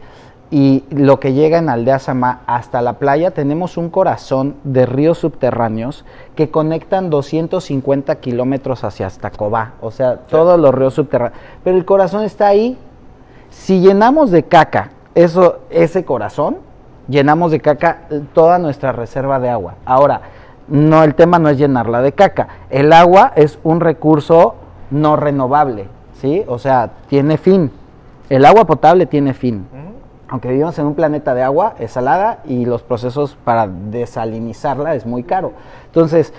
y lo que llega en Aldea Samá hasta la playa, tenemos un corazón de ríos subterráneos que conectan 250 kilómetros hacia Astacobá, o sea, todos los ríos subterráneos. Pero el corazón está ahí. Si llenamos de caca eso, ese corazón, llenamos de caca toda nuestra reserva de agua. Ahora, no, el tema no es llenarla de caca. El agua es un recurso no renovable, ¿sí? O sea, tiene fin. El agua potable tiene fin aunque vivimos en un planeta de agua, es salada y los procesos para desalinizarla es muy caro. Entonces,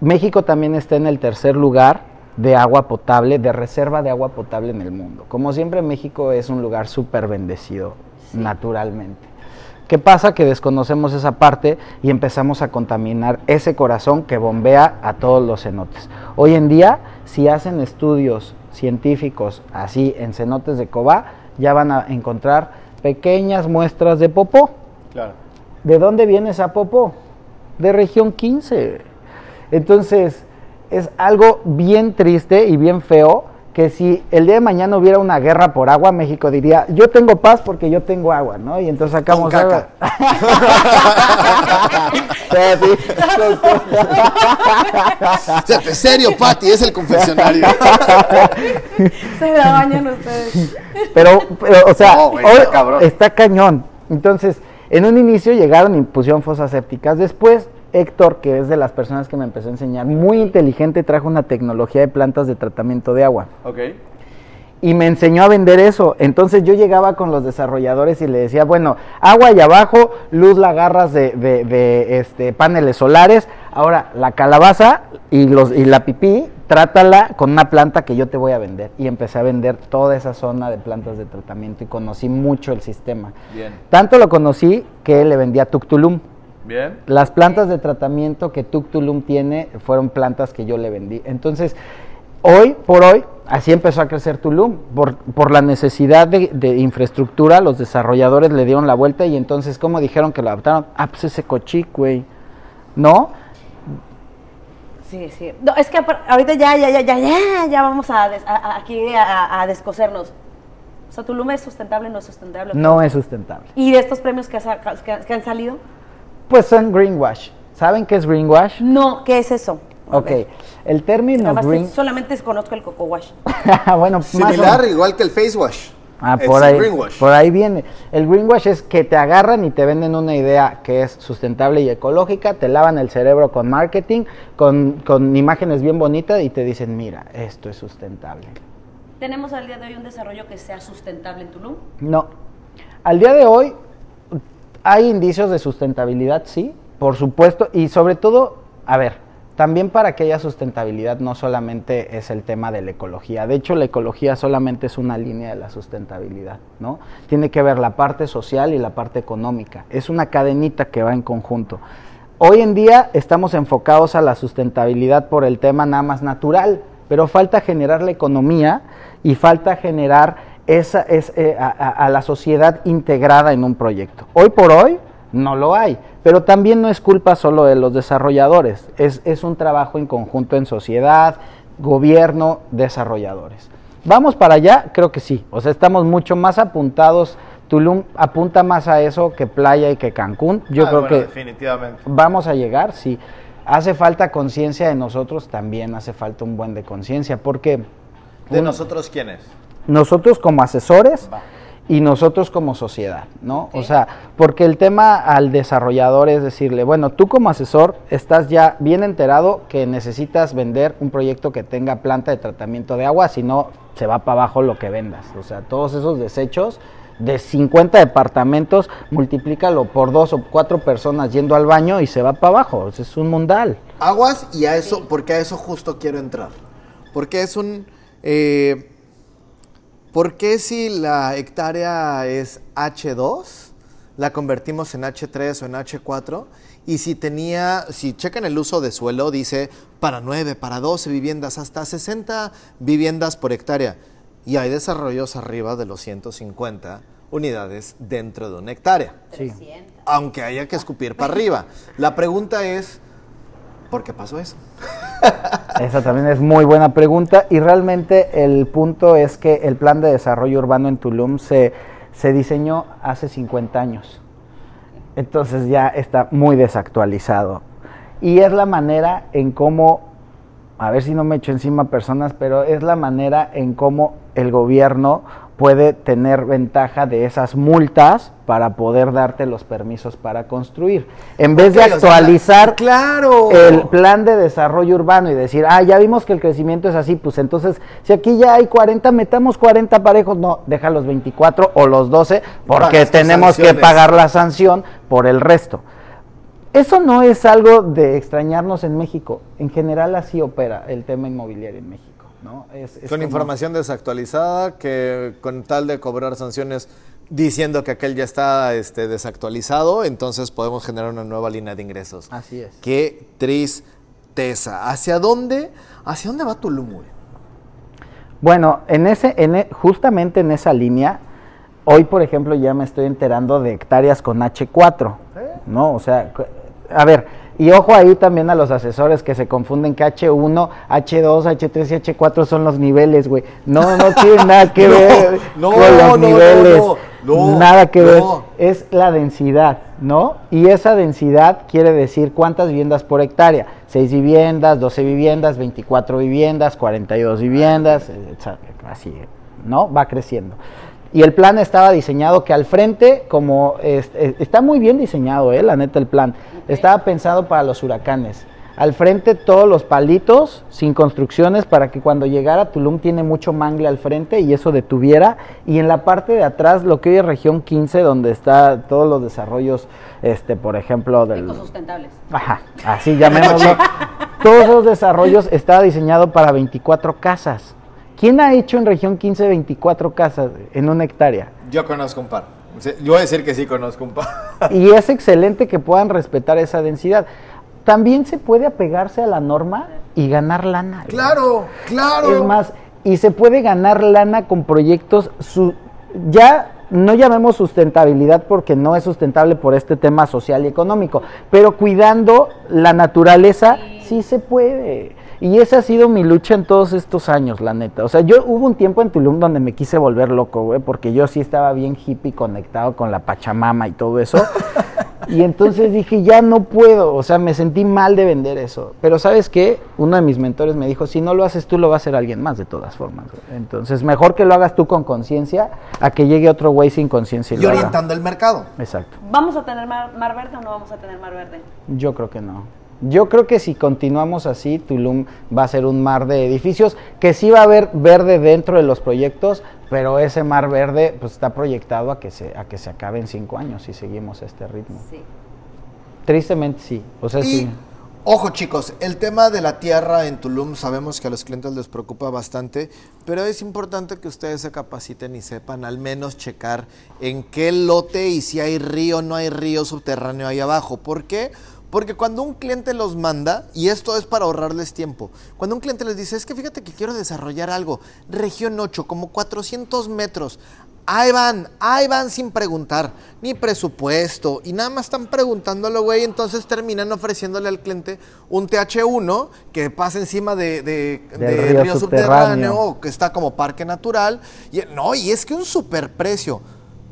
México también está en el tercer lugar de agua potable, de reserva de agua potable en el mundo. Como siempre, México es un lugar súper bendecido, naturalmente. ¿Qué pasa? Que desconocemos esa parte y empezamos a contaminar ese corazón que bombea a todos los cenotes. Hoy en día, si hacen estudios científicos así en cenotes de Cobá, ya van a encontrar pequeñas muestras de popó. Claro. ¿De dónde viene esa popó? De región 15. Entonces, es algo bien triste y bien feo que si el día de mañana hubiera una guerra por agua, México diría, yo tengo paz porque yo tengo agua, ¿no? Y entonces sacamos agua. en serio, Pati, es el confesionario. Se la bañan ustedes. Pero, o sea, está, cañón. Entonces, en un inicio llegaron y pusieron fosas sépticas. Después, Héctor, que es de las personas que me empezó a enseñar, muy inteligente, trajo una tecnología de plantas de tratamiento de agua. Ok. Y me enseñó a vender eso. Entonces yo llegaba con los desarrolladores y le decía, bueno, agua y abajo, luz la agarras de, de, este, paneles solares. Ahora, la calabaza y, los, y la pipí trátala con una planta que yo te voy a vender. Y empecé a vender toda esa zona de plantas de tratamiento y conocí mucho el sistema. Bien. Tanto lo conocí que le vendía Tuctulum. Bien. Las plantas de tratamiento que Tuctulum tiene fueron plantas que yo le vendí. Entonces, hoy por hoy, así empezó a crecer Tulum. Por, por la necesidad de, de, infraestructura, los desarrolladores le dieron la vuelta y entonces, ¿cómo dijeron que lo adaptaron? Ah, pues ese cochic, güey. ¿No? Sí, sí. No, es que ahorita ya, ya, ya, ya, ya, ya vamos a, aquí a, descosernos. O sea, Tulum es sustentable, no es sustentable. No es sustentable. ¿Y de estos premios que, que, han salido? Pues son greenwash. ¿Saben qué es greenwash? No, ¿qué es eso? ok, el término green... solamente conozco el coco wash. bueno, Similar, igual que el face wash. Ah, por ahí, por ahí viene. El greenwash es que te agarran y te venden una idea que es sustentable y ecológica, te lavan el cerebro con marketing, con, con imágenes bien bonitas y te dicen, mira, esto es sustentable. ¿Tenemos al día de hoy un desarrollo que sea sustentable en Tulum? No. Al día de hoy hay indicios de sustentabilidad, sí, por supuesto, y sobre todo, a ver, también para que haya sustentabilidad no solamente es el tema de la ecología, de hecho la ecología solamente es una línea de la sustentabilidad, ¿no? Tiene que ver la parte social y la parte económica, es una cadenita que va en conjunto. Hoy en día estamos enfocados a la sustentabilidad por el tema nada más natural, pero falta generar la economía y falta generar esa, es, eh, a la sociedad integrada en un proyecto. Hoy por hoy no lo hay. Pero también no es culpa solo de los desarrolladores, es, es un trabajo en conjunto en sociedad, gobierno, desarrolladores. ¿Vamos para allá? Creo que sí. O sea, estamos mucho más apuntados. Tulum apunta más a eso que Playa y que Cancún. Yo ah, creo que definitivamente. vamos a llegar, sí. Hace falta conciencia de nosotros, también hace falta un buen de conciencia, porque... ¿De nosotros quiénes? Nosotros como asesores y nosotros como sociedad, ¿no? O sea, porque el tema al desarrollador es decirle, bueno, tú como asesor estás ya bien enterado que necesitas vender un proyecto que tenga planta de tratamiento de agua, si no se va para abajo lo que vendas. O sea, todos esos desechos de 50 departamentos, multiplícalo por dos o cuatro personas yendo al baño y se va para abajo. es un mundal. Aguas y a eso, porque a eso justo quiero entrar. Porque es un... Eh, ¿Por qué si la hectárea es H2, la convertimos en H3 o en H4 y si tenía, si checan el uso de suelo, dice para 9, para 12 viviendas, hasta 60 viviendas por hectárea. Y hay desarrollos arriba de los 150 unidades dentro de una hectárea. Sí. Aunque haya que escupir para arriba. La pregunta es, ¿por qué pasó eso? Esa también es muy buena pregunta y realmente el punto es que el plan de desarrollo urbano en Tulum se, se diseñó hace 50 años. Entonces ya está muy desactualizado. Y es la manera en cómo, a ver si no me echo encima personas, pero es la manera en cómo el gobierno puede tener ventaja de esas multas para poder darte los permisos para construir. En vez de Ok, o sea, actualizar ¡Claro! el plan de desarrollo urbano y decir, ah, ya vimos que el crecimiento es así, pues entonces, si aquí ya hay 40, metamos 40 parejos, no, deja los 24 o los 12, porque Pagas tenemos que pagar la sanción por el resto. Eso no es algo de extrañarnos en México. En general así opera el tema inmobiliario en México. ¿No? Es- es Con como- información desactualizada, que con tal de cobrar sanciones diciendo que aquel ya está este, desactualizado, entonces podemos generar una nueva línea de ingresos. Así es. Qué tristeza. ¿Hacia dónde, hacia dónde va Tulum, güey? Bueno, en ese, en e- justamente en esa línea, hoy por ejemplo ya me estoy enterando de hectáreas con H4, ¿no? O sea, a ver, y ojo ahí también a los asesores que se confunden que H1, H2, H3 y H4 son los niveles, güey. No, no tiene nada que No, ver no, con los no, niveles. no, no, nada que ver. Es la densidad, ¿no? Y esa densidad quiere decir cuántas viviendas por hectárea. 6 viviendas, 12 viviendas, 24 viviendas, 42 viviendas, etcétera, así, ¿no? Va creciendo. Y el plan estaba diseñado que al frente, como es- eh, está muy bien diseñado, ¿eh? la neta, el plan. Estaba pensado para los huracanes. Al frente todos los palitos sin construcciones para que cuando llegara Tulum tiene mucho mangle al frente y eso detuviera. Y en la parte de atrás, lo que hoy es región 15, donde está todos los desarrollos, este, por ejemplo, del... Ecosustentables. Ajá, así llamémoslo. Todos los desarrollos estaba diseñado para 24 casas. ¿Quién ha hecho en región 15 24 casas en una hectárea? Yo conozco un par. Sí, Yo voy a decir que sí conozco un par. Y es excelente que puedan respetar esa densidad. También se puede apegarse a la norma y ganar lana. claro, claro. Es más, y se puede ganar lana con proyectos, su, ya no llamemos sustentabilidad porque no es sustentable por este tema social y económico, pero cuidando la naturaleza sí se puede. Y esa ha sido mi lucha en todos estos años, la neta. O sea, yo hubo un tiempo en Tulum donde me quise volver loco, güey, porque yo sí estaba bien hippie conectado con la Pachamama y todo eso. Y entonces dije, ya no puedo, o sea, me sentí mal de vender eso. Pero ¿sabes qué? Uno de mis mentores me dijo, si no lo haces tú, lo va a hacer alguien más de todas formas. güey. Entonces, mejor que lo hagas tú con conciencia a que llegue otro güey sin conciencia y, Y lo haga. orientando el mercado. Exacto. ¿Vamos a tener mar, mar verde o no vamos a tener mar verde? Yo creo que no. Yo creo que si continuamos así, Tulum va a ser un mar de edificios, que sí va a haber verde dentro de los proyectos, pero ese mar verde pues está proyectado a que se, a que se acabe en cinco años si seguimos este ritmo. Sí. Tristemente sí. O sea, Y, sí. ojo chicos, el tema de la tierra en Tulum sabemos que a los clientes les preocupa bastante, pero es importante que ustedes se capaciten y sepan al menos checar en qué lote y si hay río o no hay río subterráneo ahí abajo. ¿Por qué? Porque cuando un cliente los manda, y esto es para ahorrarles tiempo, cuando un cliente les dice, es que fíjate que quiero desarrollar algo, región 8, como 400 metros, Ahí van, ahí van sin preguntar, ni presupuesto, y nada más están preguntándole, güey, entonces terminan ofreciéndole al cliente un TH1 que pasa encima de, de- río río, subterráneo. subterráneo, o que está como parque natural. Y, no, y es que un superprecio,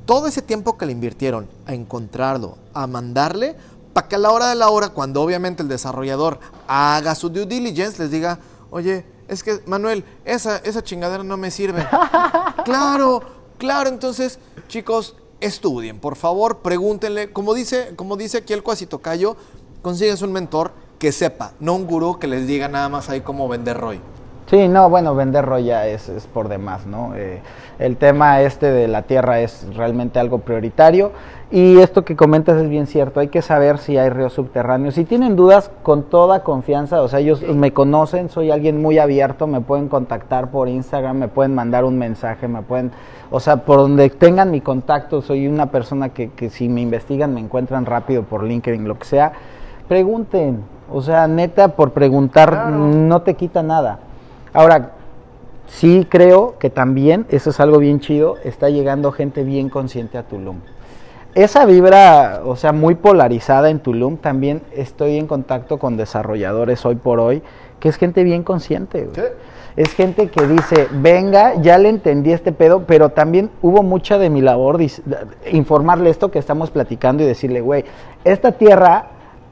todo ese tiempo que le invirtieron a encontrarlo, a mandarle, para que a la hora de la hora, cuando obviamente el desarrollador haga su due diligence, les diga, oye, es que Manuel, esa, esa chingadera no me sirve. claro, claro, entonces, chicos, estudien, por favor, pregúntenle, como dice, como dice aquí el cuasitocayo, consigues un mentor que sepa, no un gurú que les diga nada más ahí cómo vender Roy. Sí, no, bueno, vender roya es, es por demás, ¿no? Eh, el tema este de la tierra es realmente algo prioritario y esto que comentas es bien cierto, hay que saber si hay ríos subterráneos. Si tienen dudas, con toda confianza, o sea, ellos me conocen, soy alguien muy abierto, me pueden contactar por Instagram, me pueden mandar un mensaje, me pueden, o sea, por donde tengan mi contacto, soy una persona que, que si me investigan me encuentran rápido por LinkedIn, lo que sea. pregunten. O sea, neta, por preguntar no te quita nada. Ahora, sí creo que también, eso es algo bien chido, está llegando gente bien consciente a Tulum. Esa vibra, o sea, muy polarizada en Tulum, también estoy en contacto con desarrolladores hoy por hoy, que es gente bien consciente. güey. Es gente que dice, venga, ya le entendí este pedo, pero también hubo mucha de mi labor informarle esto que estamos platicando y decirle, güey, esta tierra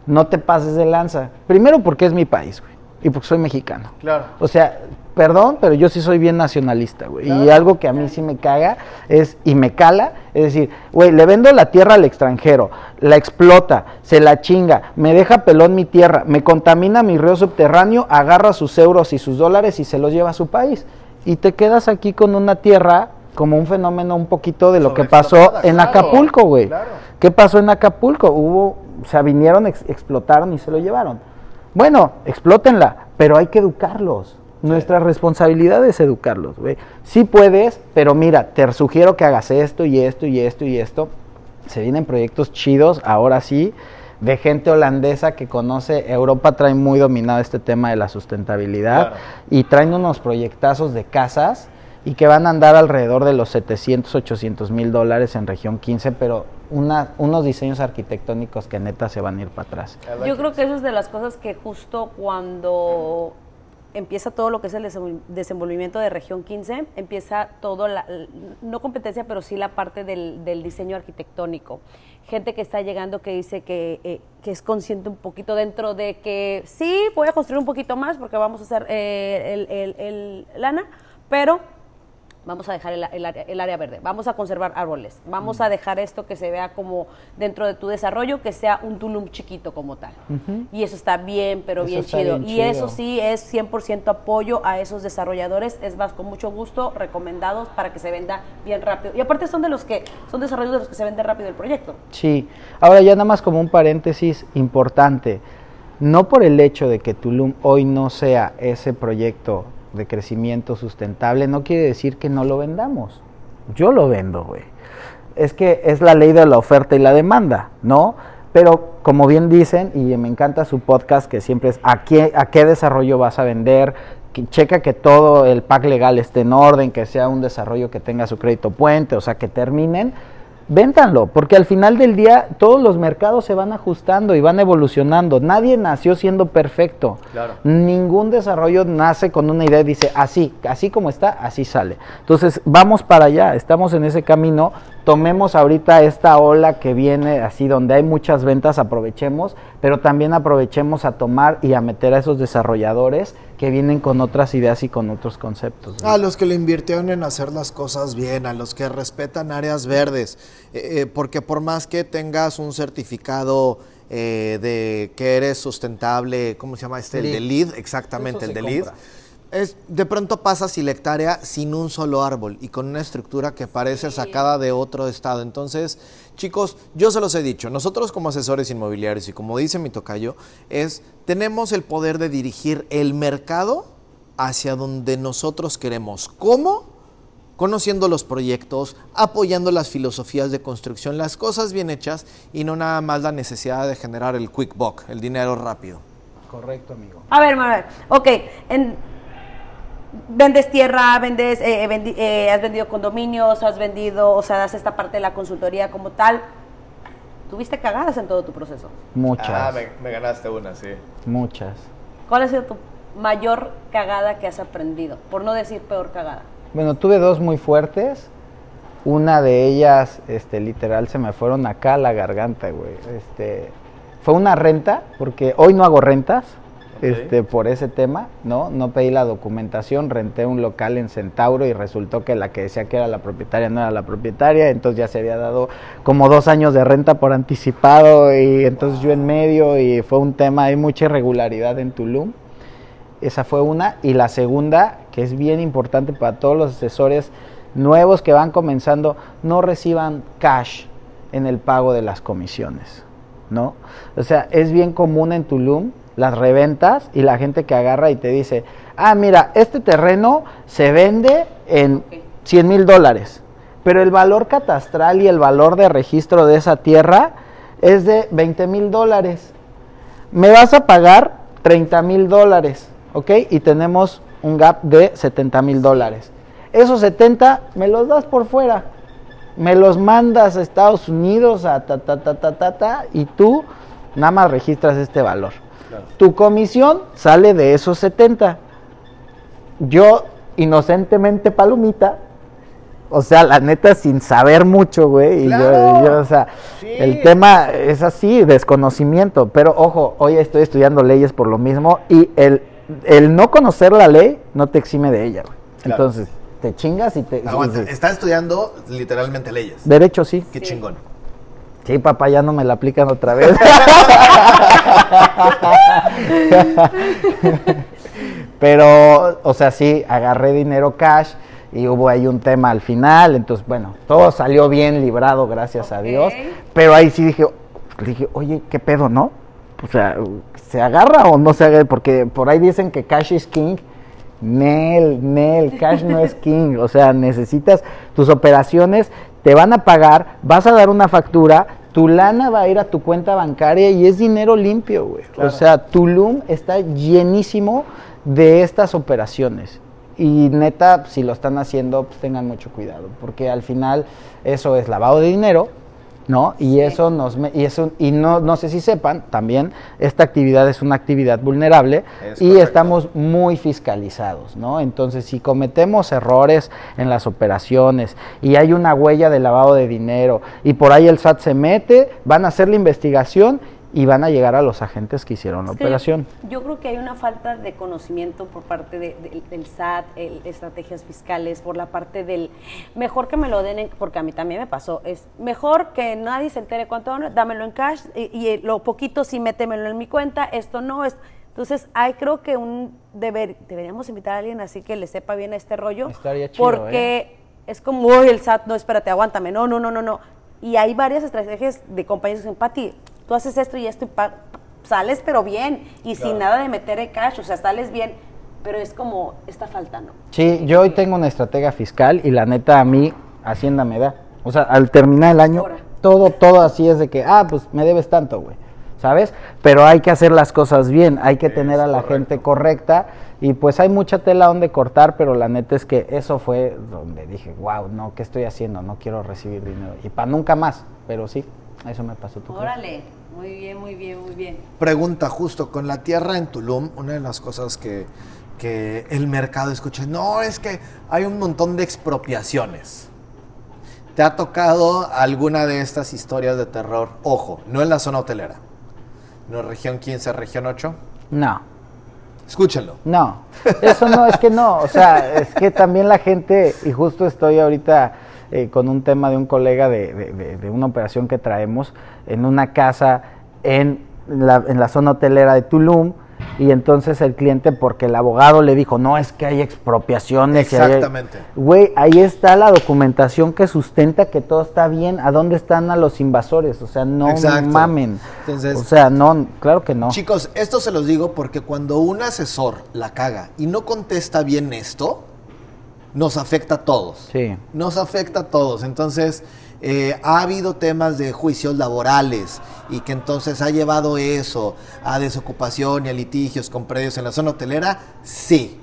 no te pases de lanza. Primero porque es mi país, güey, y porque soy mexicano. Claro. O sea, perdón, pero yo sí soy bien nacionalista, güey. Y algo que a mí sí me caga es, y me cala, es decir, güey, le vendo la tierra al extranjero, la explota, se la chinga, me deja pelón mi tierra, me contamina mi río subterráneo, agarra sus euros y sus dólares y se los lleva a su país. Y te quedas aquí con una tierra como un fenómeno un poquito de lo que pasó en claro, Acapulco, güey. claro. ¿Qué pasó en Acapulco? Hubo, o sea, vinieron, ex- explotaron y se lo llevaron. Bueno, explótenla, pero hay que educarlos. Nuestra responsabilidad es educarlos, güey. Sí puedes, pero mira, te sugiero que hagas esto y esto y esto y esto. Se vienen proyectos chidos, ahora sí, de gente holandesa que conoce, Europa trae muy dominado este tema de la sustentabilidad Claro. y traen unos proyectazos de casas y que van a andar alrededor de los 700, 800 mil dólares en región 15, pero una- unos diseños arquitectónicos que neta se van a ir para atrás. Yo creo que eso es de las cosas que justo cuando empieza todo lo que es el desenvol- desenvolvimiento de región 15, empieza todo, la, no competencia, pero sí la parte del, del diseño arquitectónico. Gente que está llegando que dice que, eh, que es consciente un poquito dentro de que sí, voy a construir un poquito más porque vamos a hacer eh, el, el- el lana, pero vamos a dejar el, el área, el área verde, vamos a conservar árboles, vamos a dejar esto que se vea como dentro de tu desarrollo, que sea un Tulum chiquito como tal. Y eso está bien, pero Eso bien chido. bien y chido. eso sí es 100% apoyo a esos desarrolladores, es más, con mucho gusto, recomendados para que se venda bien rápido. Y aparte son de los que, son desarrollos de los que se vende rápido el proyecto. Sí, ahora ya nada más como un paréntesis importante, no por el hecho de que Tulum hoy no sea ese proyecto de crecimiento sustentable, no quiere decir que no lo vendamos. Yo lo vendo, güey. Es que es la ley de la oferta y la demanda, ¿no? Pero como bien dicen, y me encanta su podcast que siempre es ¿a qué, a qué desarrollo vas a vender? Que checa que todo el pack legal esté en orden, que sea un desarrollo que tenga su crédito puente, o sea, que terminen véntanlo, porque al final del día todos los mercados se van ajustando y van evolucionando. Nadie nació siendo perfecto. Claro. Ningún desarrollo nace con una idea y dice así, así como está, así sale. Entonces, vamos para allá, estamos en ese camino. Tomemos ahorita esta ola que viene así donde hay muchas ventas, aprovechemos, pero también aprovechemos a tomar y a meter a esos desarrolladores que vienen con otras ideas y con otros conceptos. ¿no? A los que le invirtieron en hacer las cosas bien, a los que respetan áreas verdes, eh, eh, porque por más que tengas un certificado eh, de que eres sustentable, ¿cómo se llama este? El de LEED, exactamente, el de LEED. Es, de pronto pasas y la hectárea sin un solo árbol y con una estructura que parece sacada de otro estado. Entonces, chicos, yo se los he dicho, nosotros como asesores inmobiliarios y como dice mi tocayo, es tenemos el poder de dirigir el mercado hacia donde nosotros queremos. ¿Cómo? Conociendo los proyectos, apoyando las filosofías de construcción, las cosas bien hechas y no nada más la necesidad de generar el quick buck, el dinero rápido. Correcto, amigo. A ver, Manuel, ok, en- vendes tierra, vendes, eh, eh, vendi- eh, has vendido condominios, has vendido, o sea, das esta parte de la consultoría como tal. ¿Tuviste cagadas en todo tu proceso? Muchas, Ah, me, me ganaste una, sí. muchas. ¿Cuál ha sido tu mayor cagada que has aprendido? Por no decir peor cagada. Bueno, tuve dos muy fuertes. Una de ellas, este, literal, se me fueron acá a la garganta, güey. Este, fue una renta, porque hoy no hago rentas, este, por ese tema, ¿no? No pedí la documentación, renté un local en Centauro y resultó que la que decía que era la propietaria no era la propietaria, entonces ya se había dado como dos años de renta por anticipado y entonces yo en medio y fue un tema, hay mucha irregularidad en Tulum. Esa fue una. Y la segunda, que es bien importante para todos los asesores nuevos que van comenzando, no reciban cash en el pago de las comisiones, ¿no? O sea, es bien común en Tulum las reventas y la gente que agarra y te dice, ah, mira, este terreno se vende en 100 mil dólares, pero el valor catastral y el valor de registro de esa tierra es de 20 mil dólares. me vas a pagar 30 mil dólares, ¿ok? Y tenemos un gap de 70 mil dólares. Esos 70 me los das por fuera. Me los mandas a Estados Unidos, a ta, ta, ta, ta, ta, ta, y tú nada más registras este valor. Tu comisión sale de esos 70. Yo, inocentemente palomita, o sea, la neta, sin saber mucho, güey. Y yo, yo, o sea, el tema es así, desconocimiento. Pero ojo, hoy estoy estudiando leyes por lo mismo y el, el no conocer la ley no te exime de ella, güey. Claro. Entonces, te chingas y te... Aguanta, sí. está estudiando literalmente leyes. Derecho, sí. Qué chingón. Sí, papá, ya no me la aplican otra vez. Pero, o sea, sí, agarré dinero cash y hubo ahí un tema al final. Entonces, bueno, todo salió bien librado, gracias a Dios. Pero ahí sí dije, dije, oye, ¿qué pedo, no? O sea, ¿se agarra o no se agarra? Porque por ahí dicen que cash is king. Nel, Nel, cash no es king. O sea, necesitas tus operaciones, te van a pagar, vas a dar una factura, tu lana va a ir a tu cuenta bancaria y es dinero limpio, güey. O sea, Tulum está llenísimo de estas operaciones. Y neta, si lo están haciendo, pues tengan mucho cuidado, porque al final eso es lavado de dinero, ¿no? Y eso nos me- y eso y no no sé si sepan, también esta actividad es una actividad vulnerable Es y correcto. estamos muy fiscalizados, ¿no? Entonces, si cometemos errores en las operaciones y hay una huella de lavado de dinero y por ahí el SAT se mete, van a hacer la investigación y van a llegar a los agentes que hicieron la que operación. Yo creo que hay una falta de conocimiento por parte de- de- del SAT, el- estrategias fiscales, por la parte del mejor que me lo den, en- porque a mí también me pasó, es mejor que nadie se entere cuánto, dámelo en cash y, y, eh, lo poquito sí métemelo en mi cuenta, esto no es. Entonces, hay creo que un deber, deberíamos invitar a alguien así que le sepa bien este rollo, Estaría chido, ¿eh? porque es como, uy, el SAT, no, espérate, aguántame, no, no, no, no, no. Y hay varias estrategias de compañías que dicen, Pati, tú haces esto y esto y sales pero bien y sin nada de meter el cash, o sea, sales bien, pero es como esta falta, ¿no? Sí, yo hoy tengo una estratega fiscal y la neta a mí Hacienda me da. O sea, al terminar el año, Ahora. todo, todo así es de que, ah, pues me debes tanto, güey. ¿Sabes? Pero hay que hacer las cosas bien, hay que tener a la gente correcta y pues hay mucha tela donde cortar, pero la neta es que eso fue donde dije, wow, no, ¿qué estoy haciendo? No quiero recibir dinero. Y para nunca más, pero sí, eso me pasó. ¿tú crees? Órale, muy bien, muy bien, muy bien. Pregunta justo, con la tierra en Tulum, una de las cosas que, que el mercado escucha, no, es que hay un montón de expropiaciones. ¿Te ha tocado alguna de estas historias de terror? Ojo, no en la zona hotelera, no región 15, región 8. No. Escúchenlo. No, eso no, es que no, o sea, es que también la gente, y justo estoy ahorita eh, con un tema de un colega de, de- de- de una operación que traemos en una casa en la, en la zona hotelera de Tulum, y entonces el cliente, porque el abogado le dijo, no, es que hay expropiaciones. y hay-". Exactamente. Güey, ahí está la documentación que sustenta que todo está bien. ¿A dónde están a los invasores? O sea, no Exacto. mamen. Entonces- o sea, no, claro que no. Chicos, esto se los digo porque cuando un asesor la caga y no contesta bien esto, nos afecta a todos. Sí. Nos afecta a todos. Entonces, eh, ha habido temas de juicios laborales y que entonces ha llevado eso a desocupación y a litigios con predios en la zona hotelera. Sí,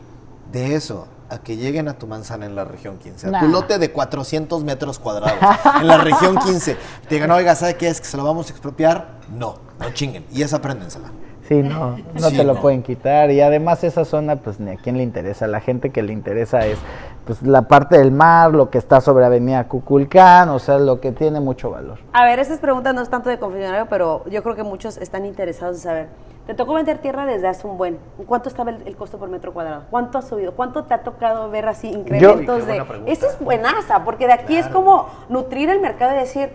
de eso a que lleguen a tu manzana en la región 15, a tu lote de 400 metros cuadrados en la región 15. Te digan, oiga, ¿sabe qué es? ¿Que se lo vamos a expropiar? No, no chinguen. Y esa apréndensela. Sí, no, no Sí, te lo no. pueden quitar. Y además esa zona, pues ni a quién le interesa. La gente que le interesa es pues la parte del mar, lo que está sobre Avenida Cuculcán, o sea, lo que tiene mucho valor. A ver, estas preguntas no es tanto de confesionario, pero yo creo que muchos están interesados en saber. Te tocó vender tierra desde hace un buen. ¿Cuánto estaba el, el costo por metro cuadrado? ¿Cuánto ha subido? ¿Cuánto te ha tocado ver así incrementos de? Esa es buenaza, porque de aquí es como nutrir el mercado y decir.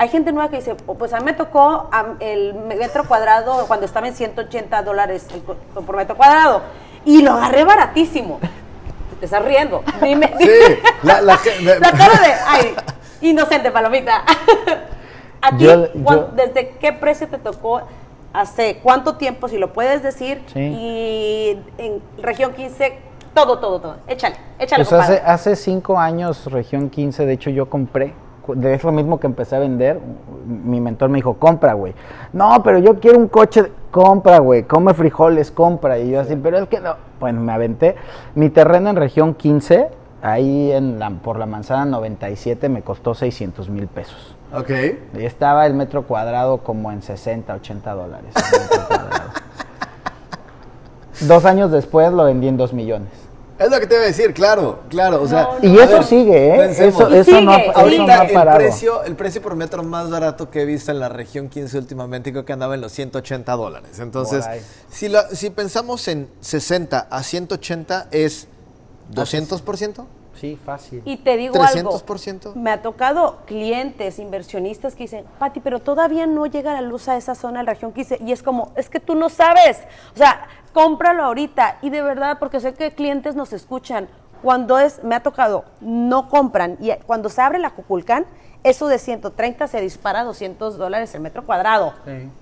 Hay gente nueva que dice, "Oh, pues a mí me tocó el metro cuadrado cuando estaba en 180 dólares el co- por metro cuadrado y lo agarré baratísimo. Te estás riendo. Dime. Sí, la- la cara de, ay, inocente palomita. ¿A ti, Yo- cuán- yo- desde qué precio te tocó? ¿Hace cuánto tiempo, si lo puedes decir? Sí. Y en región 15, todo, todo, todo. Échale, échale, Pues hace, hace cinco años, región 15, de hecho yo compré. De eso mismo que empecé a vender, mi mentor me dijo, compra, güey. No, pero yo quiero un coche. De-". compra, güey, come frijoles, compra. Y yo así, pero es que no. Bueno, me aventé. Mi terreno en región 15, ahí en la, por la manzana 97, me costó 600 mil pesos. Ok. Y estaba el metro cuadrado como en 60, 80 dólares. Dos años después lo vendí en 2 millones. Es lo que te iba a decir, claro, claro. O sea, Y eso ver, sigue, ¿eh? pensemos. Eso, no, ha- sigue, eso no Ahorita ha el parado. precio, el precio por metro más barato que he visto en la región 15 últimamente creo que andaba en los 180 dólares. Entonces, si, la- si pensamos en 60 a 180 es 200%. Sí, fácil. Y te digo 300%. algo. Me ha tocado clientes, inversionistas que dicen, Pati, pero todavía no llega la luz a esa zona de la región 15. Y es como, es que tú no sabes. O sea, cómpralo ahorita. Y de verdad, porque sé que clientes nos escuchan. Cuando es, me ha tocado, no compran. Y cuando se abre la Cuculcán, eso de 130 se dispara a 200 dólares el metro cuadrado.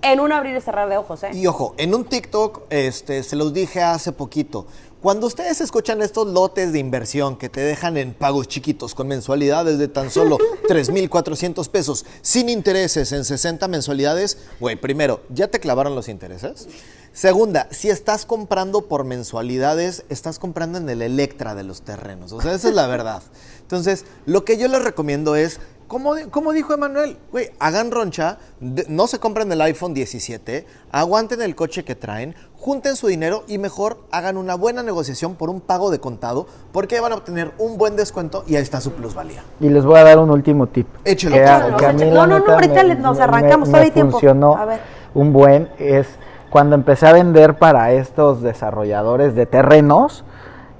En un abrir y cerrar de ojos, ¿eh? Y ojo, en un TikTok, este, se los dije hace poquito. Cuando ustedes escuchan estos lotes de inversión que te dejan en pagos chiquitos con mensualidades de tan solo 3,400 pesos, sin intereses en 60 mensualidades, güey, primero, ¿ya te clavaron los intereses? Segunda, si estás comprando por mensualidades, estás comprando en el Electra de los terrenos. O sea, esa es la verdad. Entonces, lo que yo les recomiendo es, como, como dijo Emanuel, güey, hagan roncha, de- no se compren el iPhone 17, aguanten el coche que traen, junten su dinero y mejor hagan una buena negociación por un pago de contado, porque van a obtener un buen descuento y ahí está su plusvalía. Y les voy a dar un último tip. Échelo, No, no, no, neta, ahorita le- nos arrancamos, todavía hay tiempo. funcionó A ver. un buen, es cuando empecé a vender para estos desarrolladores de terrenos,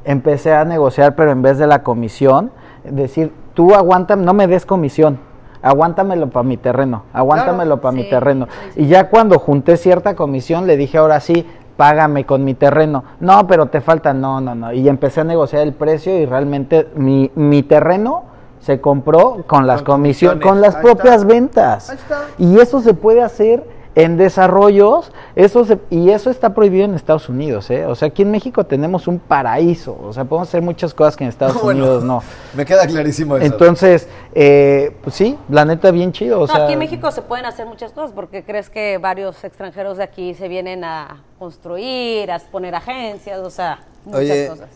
empecé a negociar, pero en vez de la comisión, decir, tú aguántame, no me des comisión, aguántamelo para mi terreno, aguántamelo para mi Sí, terreno. Y ya cuando junté cierta comisión, le dije, ahora sí, págame con mi terreno. No, pero te falta, no, no, no. Y empecé a negociar el precio y realmente mi, mi terreno se compró con las comisiones, con las propias está. ventas. Y eso se puede hacer en desarrollos, eso se- y eso está prohibido en Estados Unidos, ¿eh? O sea, aquí en México tenemos un paraíso, o sea, podemos hacer muchas cosas que en Estados Bueno, Unidos no. Me queda clarísimo eso. Entonces, eh, pues sí, la neta bien chido, o No, sea, aquí en México se pueden hacer muchas cosas porque crees que varios extranjeros de aquí se vienen a construir, a poner agencias, o sea, muchas Oye, cosas.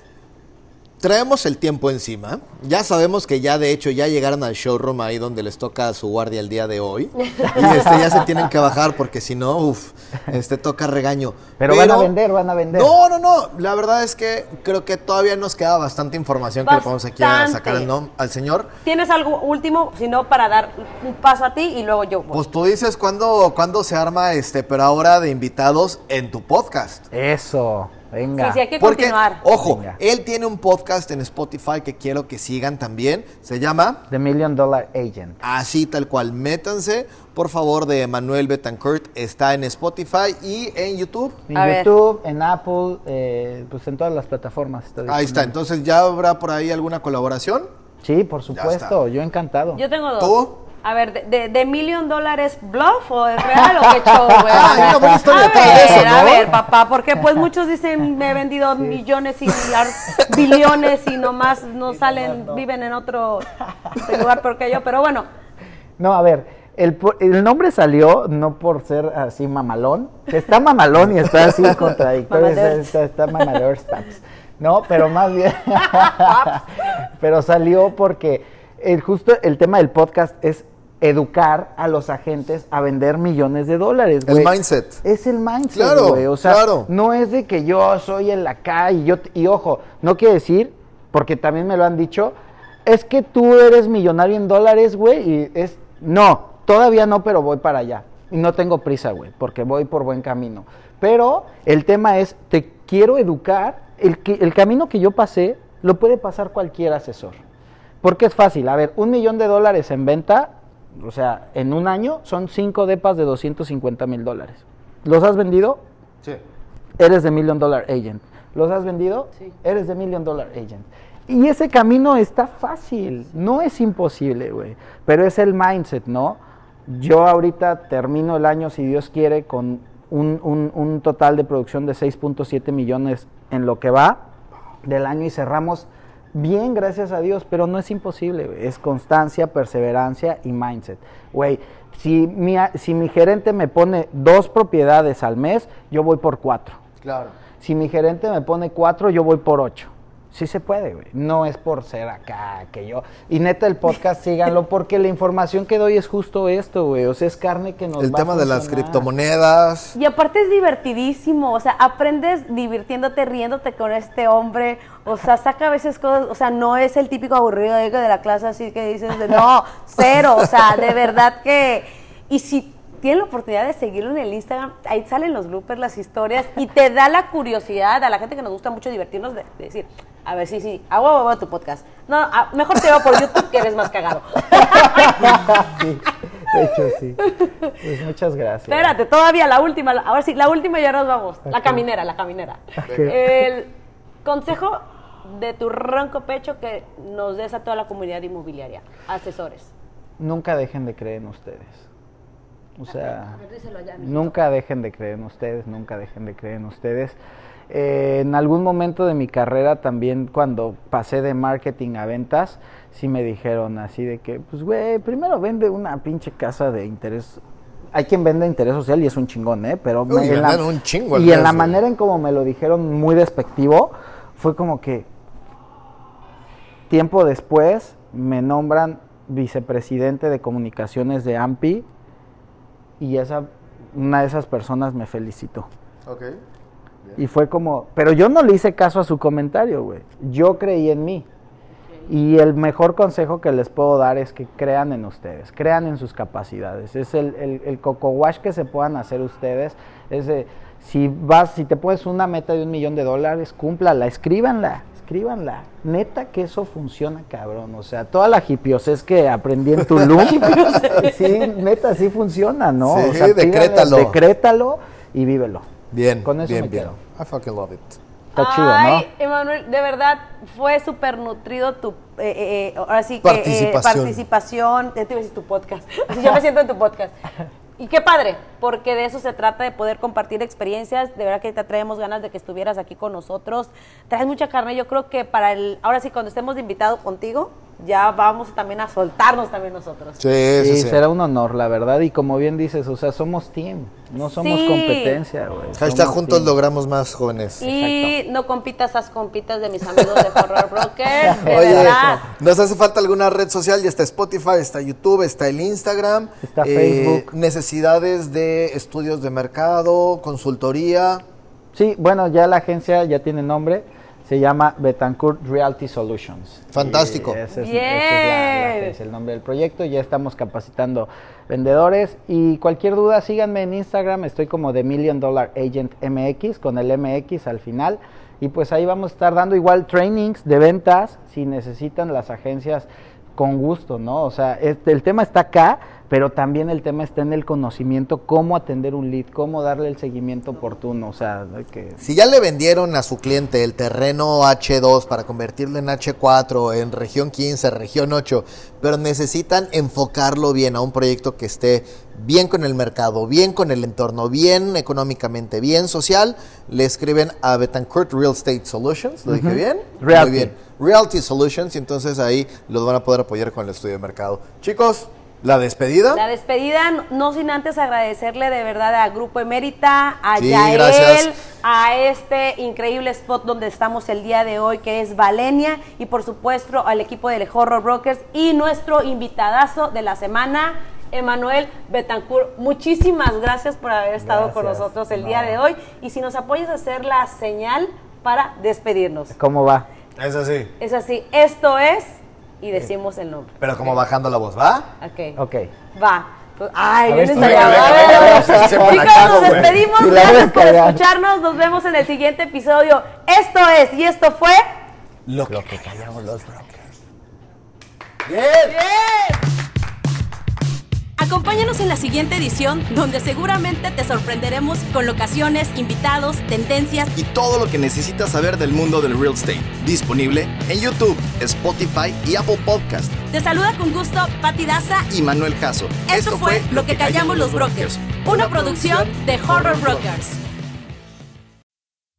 Traemos el tiempo encima. Ya sabemos que ya de hecho ya llegaron al showroom ahí donde les toca su guardia el día de hoy. Y este, ya se tienen que bajar porque si no, uff, este toca regaño. Pero van a vender, van a vender. No, no, no. La verdad es que creo que todavía nos queda bastante información que le podemos aquí a sacar al, señor. ¿Tienes algo último? Si no, para dar un paso a ti y luego yo. voy. Pues tú dices cuándo, cuándo se arma este, pero ahora de invitados en tu podcast. eso, venga. sí, sí, hay que Porque, continuar. ojo, Venga. él tiene un podcast en Spotify que quiero que sigan también. Se llama The Million Dollar Agent. Así tal cual, métanse, por favor, de Manuel Betancourt. Está en Spotify y en YouTube. En A ver. YouTube, en Apple, eh, pues en todas las plataformas. está Ahí está, entonces ya habrá por ahí alguna colaboración. Sí, por supuesto, yo encantado. Yo tengo dos. ¿Tú? A ver, de, de, de Million Dólares bluff o es real o qué show, güey? Ah, a ver, de eso, a ¿no? ver, papá, porque pues muchos dicen me he vendido millones y millar- billones y nomás no salen, viven en otro lugar peor que yo, pero bueno, No, a ver, el, el nombre salió no por ser así mamalón, que está mamalón y está así contradictorio, está, está, está paps. No, pero más bien, pero salió porque el, justo el tema del podcast es educar a los agentes a vender millones de dólares. El mindset. Es el mindset, Claro, güey. O sea, claro. no es de que yo soy el acá y yo y ojo, no quiere decir porque también me lo han dicho, es que tú eres millonario en dólares, güey, y es no, todavía no, pero voy para allá. Y no tengo prisa, güey, porque voy por buen camino. Pero el tema es te quiero educar, el que- el camino que yo pasé lo puede pasar cualquier asesor. Porque es fácil, a ver, un millón de dólares en venta, o sea, en un año son cinco depas de 250 mil dólares. ¿Los has vendido? Sí. Eres de Million Dollar Agent. ¿Los has vendido? Sí. Eres de Million Dollar Agent. Y ese camino está fácil, no es imposible, güey. Pero es el mindset, ¿no? Yo ahorita termino el año, si Dios quiere, con un, un- un total de producción de 6.7 millones en lo que va del año y cerramos Bien, gracias a Dios, pero no es imposible, es constancia, perseverancia y mindset. Güey, si mi, si mi gerente me pone dos propiedades al mes, yo voy por cuatro. Claro. Si mi gerente me pone cuatro, yo voy por ocho. Sí se puede, güey. No es por ser acá, que yo. Y neta, el podcast síganlo, porque la información que doy es justo esto, güey. O sea, es carne que nos El va a tema de las criptomonedas. Y aparte es divertidísimo, o sea, aprendes divirtiéndote, riéndote con este hombre, o sea, saca a veces cosas, o sea, no es el típico aburrido de de la clase así que dices, de, no, cero, o sea, de verdad que, y si tienen la oportunidad de seguirlo en el Instagram, ahí salen los bloopers, las historias, y te da la curiosidad a la gente que nos gusta mucho divertirnos de, de decir, a ver, sí, sí, hago hago tu podcast. No, a- mejor te veo por YouTube que eres más cagado. Sí, de hecho, sí. Pues muchas gracias. Espérate, todavía la última, la- ahora sí, la última y ya nos vamos. La caminera, la caminera. El consejo de tu ronco pecho que nos des a toda la comunidad inmobiliaria, asesores. Nunca dejen de creer en ustedes. O sea, nunca dejen de creer en ustedes, nunca dejen de creer en ustedes. Eh, en algún momento de mi carrera también cuando pasé de marketing a ventas, sí me dijeron así de que, pues güey, primero vende una pinche casa de interés. Hay quien vende interés social y es un chingón, ¿eh? Pero Uy, en la- un chingo y en la güey. manera en como me lo dijeron muy despectivo, fue como que, Tiempo después me nombran vicepresidente de comunicaciones de AMPI y esa, una de esas personas me felicitó. Ok. Y fue como, pero yo no le hice caso a su comentario, güey. Yo creí en mí. Y el mejor consejo que les puedo dar es que crean en ustedes, crean en sus capacidades. Es el, el, el coco wash que se puedan hacer ustedes. Es de, si vas, si te pones una meta de un millón de dólares, cúmplala, escríbanla, escríbanla. Neta que eso funciona, cabrón. O sea, toda la hipiosez que aprendí en Tulum, sí, neta, sí funciona, ¿no? Sí, o sea, pídanle, decrétalo. decrétalo y vívelo. Bien, Con eso bien, me bien. quedo. I fucking love it. Está chido, ¿no? Ay, Emanuel, de verdad fue súper nutrido tu, eh, eh, eh, ahora sí que eh, Participación. participación, ya te iba a decir tu podcast, así yo me siento en tu podcast. Y qué padre, porque de eso se trata, de poder compartir experiencias, de verdad que te traemos ganas de que estuvieras aquí con nosotros, traes mucha carne, yo creo que para el, ahora sí cuando estemos de invitado contigo, ya vamos también a soltarnos también nosotros. Sí, sí, será un honor, la verdad. Y como bien dices, o sea, somos team, no somos Sí. competencia, güey. Hashtag juntos team. logramos más jóvenes. Y no compitas esas compitas de mis amigos de Horror Brokers, de Oye, verdad. nos hace falta alguna red social, ya está Spotify, está YouTube, está el Instagram. Eh, Está Facebook. Necesidades de estudios de mercado, consultoría. Sí, bueno, ya la agencia ya tiene nombre. Se llama Betancourt Realty Solutions. Fantástico. Ese es, Bien. ese es la- la agencia, el nombre del proyecto. Ya estamos capacitando vendedores. Y cualquier duda, síganme en Instagram. Estoy como The Million Dollar Agent MX, con el MX al final. Y pues ahí vamos a estar dando igual trainings de ventas si necesitan las agencias con gusto, ¿no? O sea, este, el tema está acá, pero también el tema está en el conocimiento, cómo atender un lead, cómo darle el seguimiento oportuno, o sea, hay que... Si ya le vendieron a su cliente el terreno H2 para convertirlo en H4, en región 15, región 8, pero necesitan enfocarlo bien a un proyecto que esté bien con el mercado, bien con el entorno, bien económicamente, bien social, le escriben a Betancourt Real Estate Solutions, ¿lo dije bien? Realty. Muy bien. Realty Solutions y entonces ahí los van a poder apoyar con el estudio de mercado. Chicos, la despedida. La despedida, no sin antes agradecerle de verdad a Grupo Emérita, a Sí, Yael, gracias. a este increíble spot donde estamos el día de hoy, que es Valenia, y por supuesto al equipo de Horror Brokers y nuestro invitadazo de la semana, Emanuel Betancourt. Muchísimas gracias por haber estado con nosotros el No. día de hoy. Y si nos apoyas a hacer la señal para despedirnos. ¿Cómo va? Es así. Es así, esto es, y decimos el nombre. Pero como bajando la voz, ¿va? Ok. Ok. Va. Pues, Ay, allá. Sepa la Chicos, nos despedimos. Gracias por escucharnos. Nos vemos en el siguiente episodio. Esto es, y esto fue. Lo que callamos los brokers. Acompáñanos en la siguiente edición donde seguramente te sorprenderemos con locaciones, invitados, tendencias y todo lo que necesitas saber del mundo del real estate. Disponible en YouTube, Spotify y Apple Podcast. Te saluda con gusto Pati Daza. Y Manuel Jasso. Esto fue Lo que callamos los brokers, una producción de Horror Brokers.